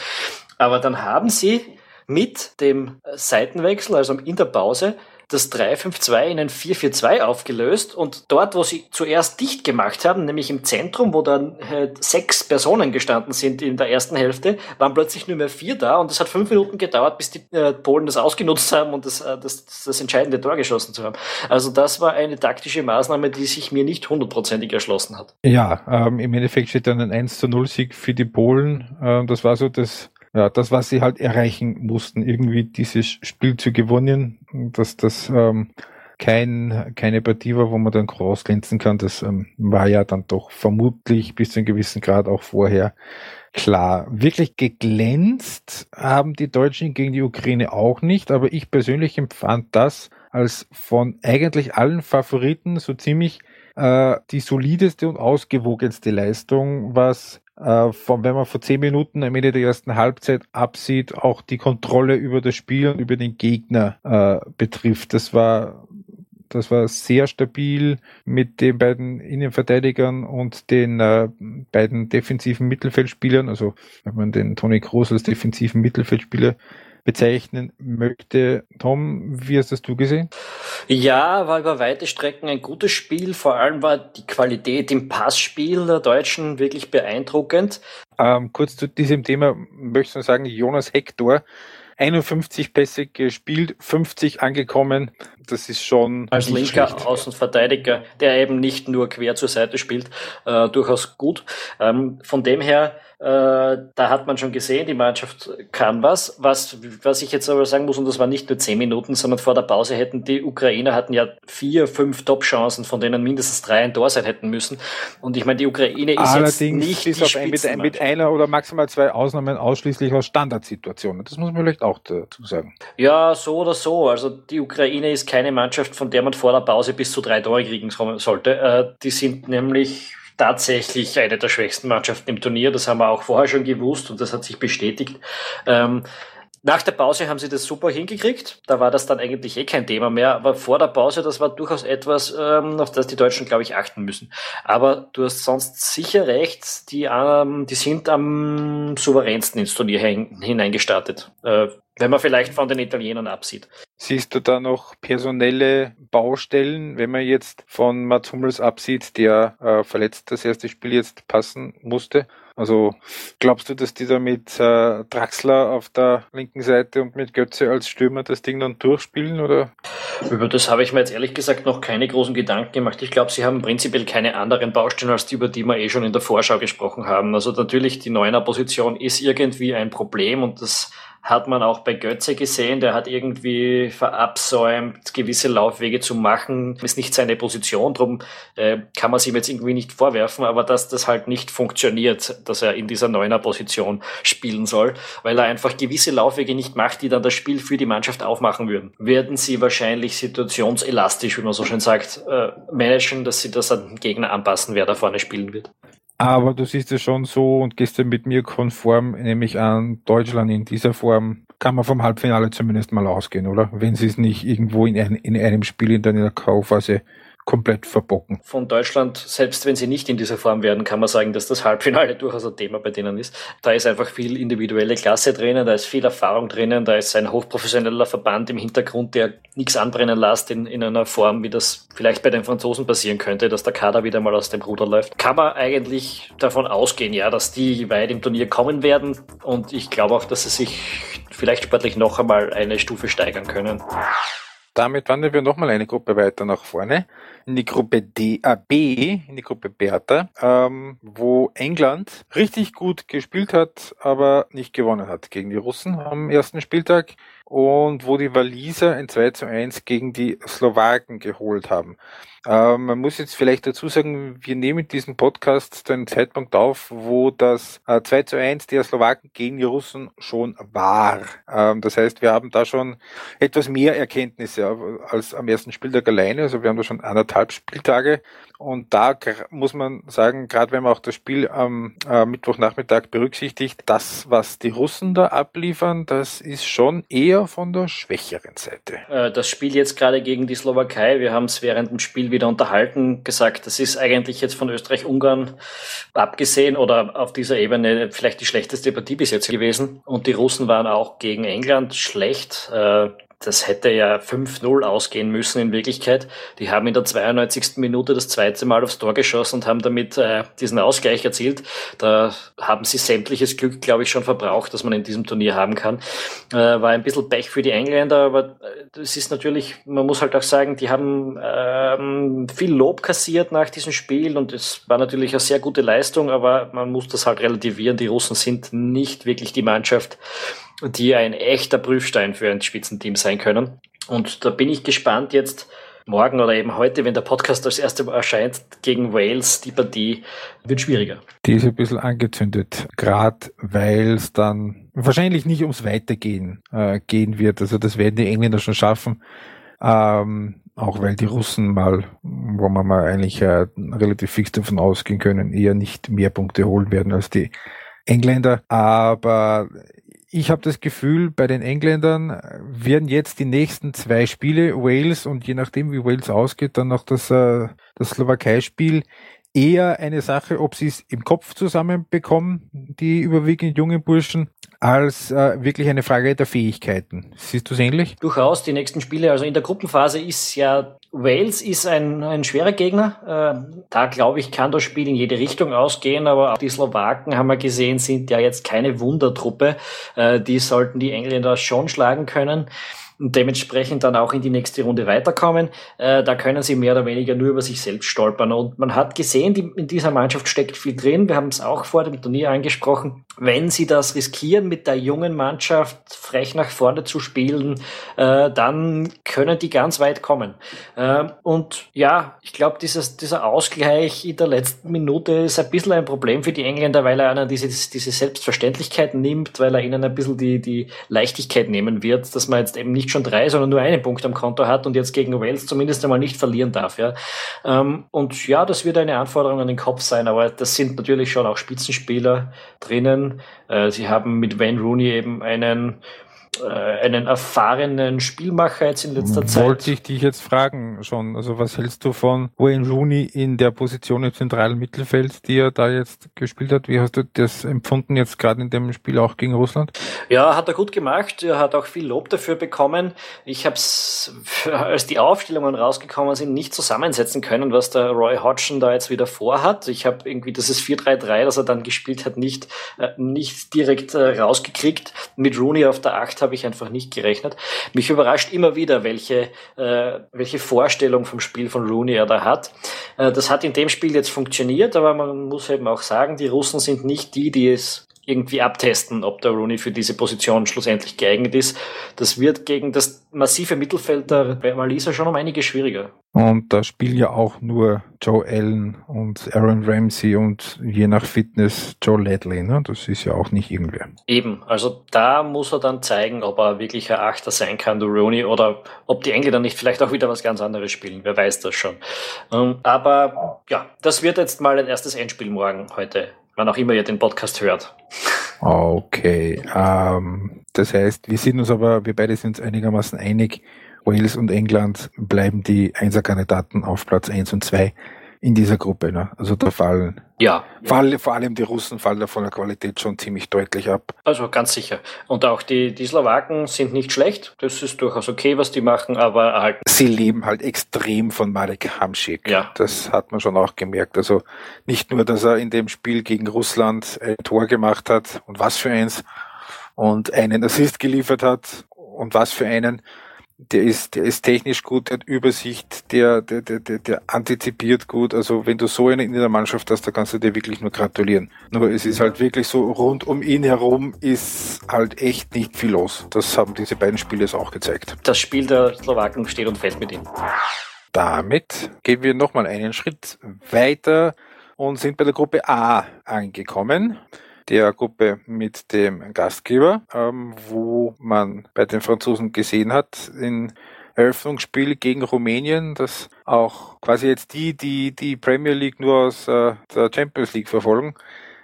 [SPEAKER 1] Aber dann haben sie mit dem Seitenwechsel, also in der Pause, das 3-5-2 in ein 4-4-2 aufgelöst und dort, wo sie zuerst dicht gemacht haben, nämlich im Zentrum, wo dann halt sechs Personen gestanden sind in der ersten Hälfte, waren plötzlich nur mehr vier da und es hat fünf Minuten gedauert, bis die äh, Polen das ausgenutzt haben und das, äh, das, das entscheidende Tor geschossen zu haben. Also das war eine taktische Maßnahme, die sich mir nicht hundertprozentig erschlossen hat.
[SPEAKER 2] Ja, ähm, im Endeffekt steht dann ein 1 0 Sieg für die Polen. Ähm, das war so das ja, das, was sie halt erreichen mussten, irgendwie dieses Spiel zu gewinnen, dass das ähm, kein, keine Partie war, wo man dann groß glänzen kann. Das ähm, war ja dann doch vermutlich bis zu einem gewissen Grad auch vorher klar. Wirklich geglänzt haben die Deutschen gegen die Ukraine auch nicht, aber ich persönlich empfand das als von eigentlich allen Favoriten so ziemlich äh, die solideste und ausgewogenste Leistung, was äh, von, wenn man vor zehn Minuten am Ende der ersten Halbzeit absieht, auch die Kontrolle über das Spiel und über den Gegner äh, betrifft. Das war das war sehr stabil mit den beiden Innenverteidigern und den äh, beiden defensiven Mittelfeldspielern. Also wenn man den Toni Kroos als defensiven Mittelfeldspieler bezeichnen möchte. Tom, wie hast das du gesehen?
[SPEAKER 1] Ja, war über weite Strecken ein gutes Spiel. Vor allem war die Qualität im Passspiel der Deutschen wirklich beeindruckend.
[SPEAKER 2] Ähm, kurz zu diesem Thema möchte ich sagen, Jonas Hector 51 Pässe gespielt, 50 angekommen. Das ist schon.
[SPEAKER 1] Als linker schlecht. Außenverteidiger, der eben nicht nur quer zur Seite spielt, äh, durchaus gut. Ähm, von dem her äh, da hat man schon gesehen, die Mannschaft kann was. was. Was ich jetzt aber sagen muss, und das war nicht nur zehn Minuten, sondern vor der Pause hätten die Ukrainer hatten ja vier, fünf Top-Chancen, von denen mindestens drei ein Tor sein hätten müssen. Und ich meine, die Ukraine ist Allerdings jetzt nicht bis auf
[SPEAKER 2] ein, mit, mit, einer oder maximal zwei Ausnahmen ausschließlich aus Standardsituationen. Das muss man vielleicht auch dazu sagen.
[SPEAKER 1] Ja, so oder so. Also die Ukraine ist keine Mannschaft, von der man vor der Pause bis zu drei Tore kriegen sollte. Äh, die sind nämlich tatsächlich eine der schwächsten Mannschaften im Turnier. Das haben wir auch vorher schon gewusst und das hat sich bestätigt. Ähm, nach der Pause haben sie das super hingekriegt. Da war das dann eigentlich eh kein Thema mehr. Aber vor der Pause, das war durchaus etwas, ähm, auf das die Deutschen, glaube ich, achten müssen. Aber du hast sonst sicher recht, die, ähm, die sind am souveränsten ins Turnier hineingestartet. Äh, wenn man vielleicht von den Italienern absieht.
[SPEAKER 2] Siehst du da noch personelle Baustellen, wenn man jetzt von Mats Hummels absieht, der äh, verletzt das erste Spiel jetzt passen musste? Also glaubst du, dass die da mit äh, Draxler auf der linken Seite und mit Götze als Stürmer das Ding dann durchspielen oder?
[SPEAKER 1] Über das habe ich mir jetzt ehrlich gesagt noch keine großen Gedanken gemacht. Ich glaube, sie haben prinzipiell keine anderen Baustellen als die, über die wir eh schon in der Vorschau gesprochen haben. Also natürlich die Neuner-Position ist irgendwie ein Problem und das hat man auch bei Götze gesehen. Der hat irgendwie verabsäumt, gewisse Laufwege zu machen. Ist nicht seine Position, darum äh, kann man es ihm jetzt irgendwie nicht vorwerfen, aber dass das halt nicht funktioniert, dass er in dieser neuner Position spielen soll, weil er einfach gewisse Laufwege nicht macht, die dann das Spiel für die Mannschaft aufmachen würden. Werden sie wahrscheinlich situationselastisch, wie man so schön sagt, äh, managen, dass sie das an den Gegner anpassen, wer da vorne spielen wird.
[SPEAKER 2] Aber du siehst es schon so und gehst ja mit mir konform, nämlich an Deutschland in dieser Form, kann man vom Halbfinale zumindest mal ausgehen, oder? Wenn sie es nicht irgendwo in, ein, in einem Spiel in der Kaufphase komplett verbocken.
[SPEAKER 1] Von Deutschland, selbst wenn sie nicht in dieser Form werden, kann man sagen, dass das Halbfinale durchaus ein Thema bei denen ist. Da ist einfach viel individuelle Klasse drinnen, da ist viel Erfahrung drinnen, da ist ein hochprofessioneller Verband im Hintergrund, der nichts anbrennen lässt in, in einer Form, wie das vielleicht bei den Franzosen passieren könnte, dass der Kader wieder mal aus dem Ruder läuft. Kann man eigentlich davon ausgehen, ja, dass die weit im Turnier kommen werden und ich glaube auch, dass sie sich vielleicht sportlich noch einmal eine Stufe steigern können.
[SPEAKER 2] Damit wandern wir nochmal eine Gruppe weiter nach vorne, in die Gruppe D, äh, B, in die Gruppe Bertha, ähm, wo England richtig gut gespielt hat, aber nicht gewonnen hat gegen die Russen am ersten Spieltag und wo die Waliser ein 2 zu 1 gegen die Slowaken geholt haben. Ähm, man muss jetzt vielleicht dazu sagen, wir nehmen diesen Podcast zu einem Zeitpunkt auf, wo das äh, 2 zu 1 der Slowaken gegen die Russen schon war. Ähm, das heißt, wir haben da schon etwas mehr Erkenntnisse als am ersten Spieltag alleine. Also wir haben da schon anderthalb Spieltage. Und da muss man sagen, gerade wenn man auch das Spiel am äh, Mittwochnachmittag berücksichtigt, das, was die Russen da abliefern, das ist schon eher von der schwächeren Seite.
[SPEAKER 1] Äh, das Spiel jetzt gerade gegen die Slowakei, wir haben es während dem Spiel wieder unterhalten, gesagt, das ist eigentlich jetzt von Österreich-Ungarn abgesehen oder auf dieser Ebene vielleicht die schlechteste Partie bis jetzt gewesen. Und die Russen waren auch gegen England schlecht. Äh, das hätte ja 5-0 ausgehen müssen in Wirklichkeit. Die haben in der 92. Minute das zweite Mal aufs Tor geschossen und haben damit äh, diesen Ausgleich erzielt. Da haben sie sämtliches Glück, glaube ich, schon verbraucht, dass man in diesem Turnier haben kann. Äh, war ein bisschen Pech für die Engländer, aber es ist natürlich, man muss halt auch sagen, die haben ähm, viel Lob kassiert nach diesem Spiel und es war natürlich eine sehr gute Leistung, aber man muss das halt relativieren. Die Russen sind nicht wirklich die Mannschaft, die ein echter Prüfstein für ein Spitzenteam sein können. Und da bin ich gespannt jetzt, morgen oder eben heute, wenn der Podcast das erste erscheint, gegen Wales, die Partie wird schwieriger.
[SPEAKER 2] Die ist ein bisschen angezündet, gerade weil es dann wahrscheinlich nicht ums Weitergehen äh, gehen wird. Also das werden die Engländer schon schaffen. Ähm, auch weil die Russen mal, wo man mal eigentlich äh, relativ fix davon ausgehen können, eher nicht mehr Punkte holen werden als die Engländer. Aber ich habe das Gefühl, bei den Engländern werden jetzt die nächsten zwei Spiele Wales und je nachdem, wie Wales ausgeht, dann noch das, äh, das Slowakei-Spiel eher eine Sache, ob sie es im Kopf zusammenbekommen, die überwiegend jungen Burschen, als äh, wirklich eine Frage der Fähigkeiten. Siehst du es ähnlich?
[SPEAKER 1] Durchaus, die nächsten Spiele. Also in der Gruppenphase ist ja Wales ist ein, ein schwerer Gegner. Äh, da glaube ich, kann das Spiel in jede Richtung ausgehen, aber auch die Slowaken haben wir gesehen, sind ja jetzt keine Wundertruppe. Äh, die sollten die Engländer schon schlagen können und dementsprechend dann auch in die nächste Runde weiterkommen. Äh, da können sie mehr oder weniger nur über sich selbst stolpern. Und man hat gesehen, die, in dieser Mannschaft steckt viel drin. Wir haben es auch vor dem Turnier angesprochen. Wenn sie das riskieren, mit der jungen Mannschaft frech nach vorne zu spielen, äh, dann können die ganz weit kommen. Äh, und ja, ich glaube, dieser Ausgleich in der letzten Minute ist ein bisschen ein Problem für die Engländer, weil er ihnen diese, diese Selbstverständlichkeit nimmt, weil er ihnen ein bisschen die, die Leichtigkeit nehmen wird, dass man jetzt eben nicht schon drei, sondern nur einen Punkt am Konto hat und jetzt gegen Wales zumindest einmal nicht verlieren darf. Ja. Ähm, und ja, das wird eine Anforderung an den Kopf sein, aber das sind natürlich schon auch Spitzenspieler drinnen. Äh, sie haben mit Wayne Rooney eben einen äh, einen erfahrenen Spielmacher jetzt in letzter Zeit.
[SPEAKER 2] Wollte ich dich jetzt fragen schon. Also was hältst du von Wayne Rooney in der Position im zentralen Mittelfeld, die er da jetzt gespielt hat? Wie hast du das empfunden jetzt gerade in dem Spiel auch gegen Russland?
[SPEAKER 1] Ja, hat er gut gemacht. Er hat auch viel Lob dafür bekommen. Ich habe es, als die Aufstellungen rausgekommen sind, nicht zusammensetzen können, was der Roy Hodgson da jetzt wieder vorhat. Ich habe irgendwie dieses 4-3-3, das er dann gespielt hat, nicht, äh, nicht direkt äh, rausgekriegt. Mit Rooney auf der 8 habe ich einfach nicht gerechnet. Mich überrascht immer wieder, welche, äh, welche Vorstellung vom Spiel von Rooney er da hat. Äh, das hat in dem Spiel jetzt funktioniert, aber man muss eben auch sagen, die Russen sind nicht die, die es irgendwie abtesten, ob der Rooney für diese Position schlussendlich geeignet ist. Das wird gegen das massive Mittelfeld der Waliser schon um einige schwieriger.
[SPEAKER 2] Und da spielen ja auch nur Joe Allen und Aaron Ramsey und je nach Fitness Joe Ledley. Ne? Das ist ja auch nicht irgendwer.
[SPEAKER 1] Eben, also da muss er dann zeigen, ob er wirklich ein Achter sein kann, der Rooney, oder ob die Engländer nicht vielleicht auch wieder was ganz anderes spielen. Wer weiß das schon. Ähm, aber ja, das wird jetzt mal ein erstes Endspiel morgen heute wann auch immer ihr den Podcast hört.
[SPEAKER 2] Okay, ähm, das heißt, wir sind uns aber, wir beide sind uns einigermaßen einig, Wales und England bleiben die Einserkandidaten auf Platz 1 und 2 in dieser Gruppe. Ne? Also da fallen
[SPEAKER 1] ja,
[SPEAKER 2] Fall, vor allem die Russen fallen da von der Qualität schon ziemlich deutlich ab.
[SPEAKER 1] Also ganz sicher. Und auch die, die Slowaken sind nicht schlecht. Das ist durchaus okay, was die machen, aber halt.
[SPEAKER 2] Sie leben halt extrem von Marek Hamšík.
[SPEAKER 1] Ja.
[SPEAKER 2] Das hat man schon auch gemerkt. Also nicht nur, dass er in dem Spiel gegen Russland ein Tor gemacht hat und was für eins und einen Assist geliefert hat und was für einen, der ist, der ist technisch gut, der hat Übersicht, der, der, der, der, der antizipiert gut. Also wenn du so einen in der Mannschaft hast, da kannst du dir wirklich nur gratulieren. Nur es ist halt wirklich so, rund um ihn herum ist halt echt nicht viel los. Das haben diese beiden Spiele jetzt auch gezeigt.
[SPEAKER 1] Das Spiel der Slowaken steht und fällt mit ihm.
[SPEAKER 2] Damit gehen wir nochmal einen Schritt weiter und sind bei der Gruppe A angekommen der Gruppe mit dem Gastgeber, ähm, wo man bei den Franzosen gesehen hat, in Eröffnungsspiel gegen Rumänien, das auch quasi jetzt die, die die Premier League nur aus äh, der Champions League verfolgen,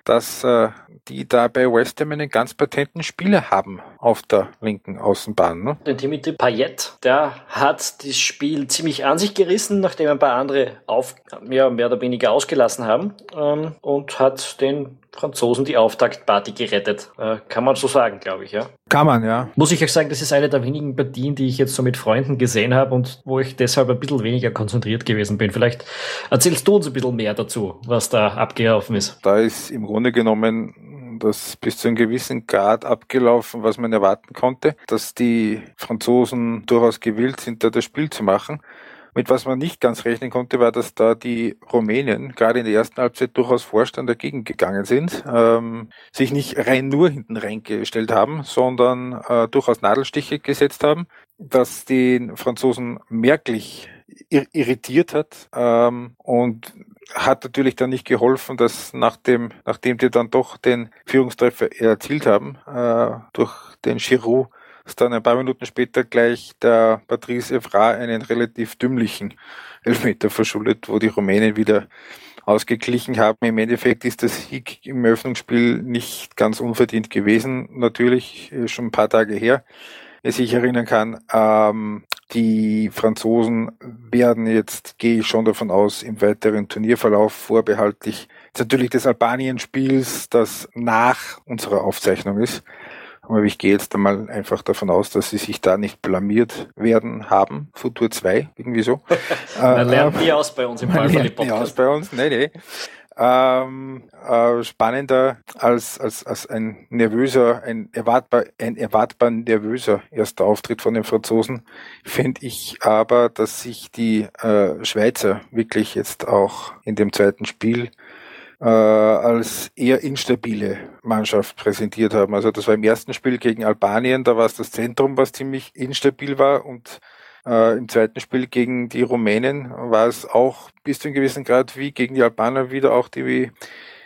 [SPEAKER 2] dass äh, die da bei West Ham einen ganz patenten Spieler haben auf der linken Außenbahn. Ne?
[SPEAKER 1] Den Dimitri Payet, der hat das Spiel ziemlich an sich gerissen, nachdem ein paar andere auf, ja, mehr oder weniger ausgelassen haben ähm, und hat den Franzosen die Auftaktparty gerettet. Äh, kann man so sagen, glaube ich, ja.
[SPEAKER 2] Kann man, ja.
[SPEAKER 1] Muss ich euch sagen, das ist eine der wenigen Partien, die ich jetzt so mit Freunden gesehen habe und wo ich deshalb ein bisschen weniger konzentriert gewesen bin. Vielleicht erzählst du uns ein bisschen mehr dazu, was da abgelaufen ist.
[SPEAKER 2] Da ist im Grunde genommen das bis zu einem gewissen Grad abgelaufen, was man erwarten konnte, dass die Franzosen durchaus gewillt sind, da das Spiel zu machen. Mit was man nicht ganz rechnen konnte, war, dass da die Rumänen gerade in der ersten Halbzeit durchaus Vorstand dagegen gegangen sind, ähm, sich nicht rein nur hinten reingestellt haben, sondern äh, durchaus Nadelstiche gesetzt haben, dass den Franzosen merklich irritiert hat ähm, und hat natürlich dann nicht geholfen, dass nachdem, nachdem die dann doch den Führungstreffer erzielt haben, äh, durch den Giroud, dass dann ein paar Minuten später gleich der Patrice Evra einen relativ dümmlichen Elfmeter verschuldet, wo die Rumänen wieder ausgeglichen haben. Im Endeffekt ist das Sieg im Eröffnungsspiel nicht ganz unverdient gewesen. Natürlich schon ein paar Tage her, wie ich erinnern kann. Ähm, die Franzosen werden jetzt, gehe ich schon davon aus, im weiteren Turnierverlauf vorbehaltlich natürlich des Albanien-Spiels, das nach unserer Aufzeichnung ist, aber ich gehe jetzt einmal einfach davon aus, dass sie sich da nicht blamiert werden haben. Futur 2, irgendwie so.
[SPEAKER 1] Man lernt äh, nie aus bei uns im
[SPEAKER 2] Fall lernt nie aus bei uns, nee, nee. Ähm, äh, spannender als, als, als ein nervöser, ein erwartbar, ein erwartbar nervöser erster Auftritt von den Franzosen, finde ich aber, dass sich die äh, Schweizer wirklich jetzt auch in dem zweiten Spiel äh, als eher instabile Mannschaft präsentiert haben. Also das war im ersten Spiel gegen Albanien, da war es das Zentrum, was ziemlich instabil war und äh, im zweiten Spiel gegen die Rumänen war es auch bis zu einem gewissen Grad wie gegen die Albaner wieder auch die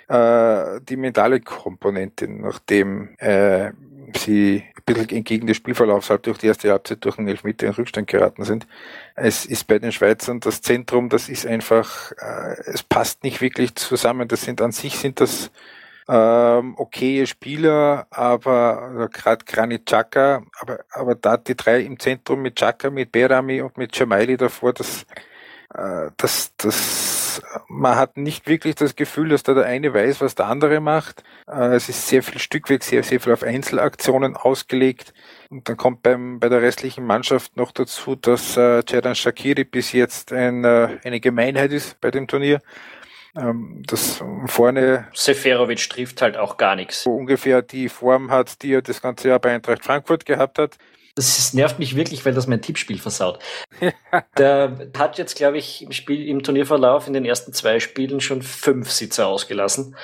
[SPEAKER 2] äh, die mentale Komponente, nachdem äh, sie ein bisschen entgegen des Spielverlaufs halt durch die erste Halbzeit durch einen Elfmeter in Rückstand geraten sind. Es ist bei den Schweizern das Zentrum, das ist einfach, äh, es passt nicht wirklich zusammen. Das sind an sich sind das ähm, okaye Spieler, aber also gerade Granit Xhaka, aber, aber da die drei im Zentrum mit Xhaka, mit Berami und mit Jamaili davor, das, äh, das, das man hat nicht wirklich das Gefühl, dass da der eine weiß, was der andere macht. Äh, es ist sehr viel Stückwerk, sehr, sehr viel auf Einzelaktionen ausgelegt. Und dann kommt beim, bei der restlichen Mannschaft noch dazu, dass äh, Shakiri bis jetzt ein, äh, eine Gemeinheit ist bei dem Turnier. Ähm, das vorne.
[SPEAKER 1] Seferovic trifft halt auch gar nichts.
[SPEAKER 2] Ungefähr die Form hat, die er das ganze Jahr bei Eintracht Frankfurt gehabt hat.
[SPEAKER 1] Das nervt mich wirklich, weil das mein Tippspiel versaut. Der hat jetzt, glaube ich, im Spiel, im Turnierverlauf in den ersten zwei Spielen schon fünf Sitze ausgelassen.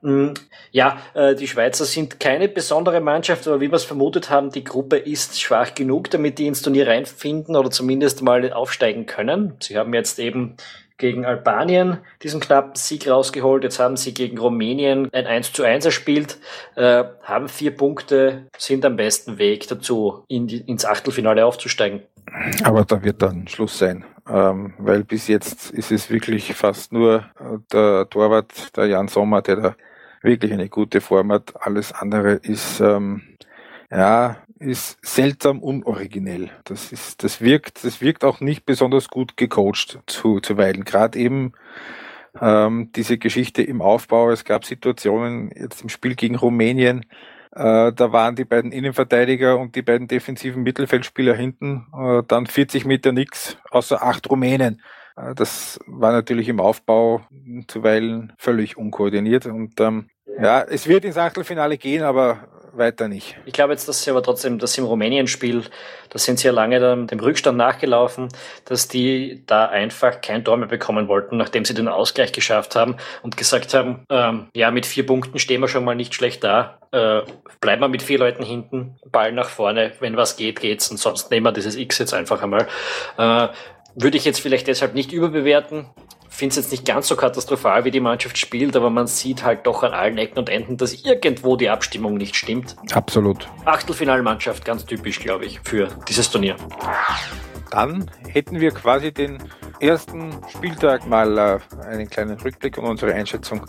[SPEAKER 1] Mm, ja, äh, die Schweizer sind keine besondere Mannschaft, aber wie wir es vermutet haben, die Gruppe ist schwach genug, damit die ins Turnier reinfinden oder zumindest mal aufsteigen können. Sie haben jetzt eben gegen Albanien diesen knappen Sieg rausgeholt. Jetzt haben sie gegen Rumänien ein 1 zu 1 erspielt, äh, haben vier Punkte, sind am besten Weg dazu, in die, ins Achtelfinale aufzusteigen.
[SPEAKER 2] Aber da wird dann Schluss sein, ähm, weil bis jetzt ist es wirklich fast nur äh, der Torwart, der Jan Sommer, der da wirklich eine gute Form hat. Alles andere ist ähm, ja ist seltsam unoriginell. Das ist, das wirkt, das wirkt auch nicht besonders gut gecoacht zu, zuweilen. Gerade eben ähm, diese Geschichte im Aufbau. Es gab Situationen jetzt im Spiel gegen Rumänien. Äh, da waren die beiden Innenverteidiger und die beiden defensiven Mittelfeldspieler hinten. Äh, dann 40 Meter nix, außer acht Rumänen. Äh, das war natürlich im Aufbau zuweilen völlig unkoordiniert. Und ähm, ja, es wird ins Achtelfinale gehen, aber weiter nicht.
[SPEAKER 1] Ich glaube jetzt, dass sie aber trotzdem, dass im Rumänien-Spiel, da sind sie ja lange dem Rückstand nachgelaufen, dass die da einfach kein Tor mehr bekommen wollten, nachdem sie den Ausgleich geschafft haben und gesagt haben, ähm, ja, mit vier Punkten stehen wir schon mal nicht schlecht da, äh, bleiben wir mit vier Leuten hinten, Ball nach vorne, wenn was geht, geht's und sonst nehmen wir dieses X jetzt einfach einmal. Äh, würde ich jetzt vielleicht deshalb nicht überbewerten finde es jetzt nicht ganz so katastrophal, wie die Mannschaft spielt, aber man sieht halt doch an allen Ecken und Enden, dass irgendwo die Abstimmung nicht stimmt.
[SPEAKER 2] Absolut.
[SPEAKER 1] Achtelfinalmannschaft, ganz typisch, glaube ich, für dieses Turnier.
[SPEAKER 2] Dann hätten wir quasi den ersten Spieltag mal äh, einen kleinen Rückblick und unsere Einschätzung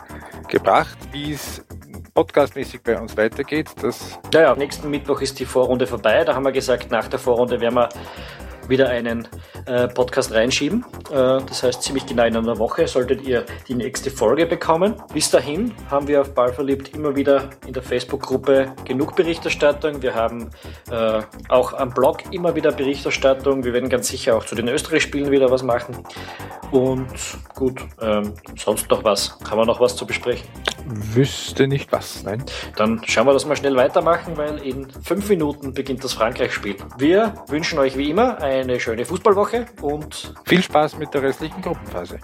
[SPEAKER 2] gebracht, wie es podcastmäßig bei uns weitergeht. Das
[SPEAKER 1] ja, ja, nächsten Mittwoch ist die Vorrunde vorbei. Da haben wir gesagt, nach der Vorrunde werden wir wieder einen äh, Podcast reinschieben. Äh, das heißt, ziemlich genau in einer Woche solltet ihr die nächste Folge bekommen. Bis dahin haben wir auf Ballverliebt immer wieder in der Facebook-Gruppe genug Berichterstattung. Wir haben äh, auch am Blog immer wieder Berichterstattung. Wir werden ganz sicher auch zu den Österreich-Spielen wieder was machen. Und gut, ähm, sonst noch was? Haben wir noch was zu besprechen?
[SPEAKER 2] Wüsste nicht was, nein.
[SPEAKER 1] Dann schauen wir das mal schnell weitermachen, weil in fünf Minuten beginnt das Frankreich-Spiel. Wir wünschen euch wie immer eine schöne Fußballwoche und
[SPEAKER 2] viel Spaß mit der restlichen Gruppenphase.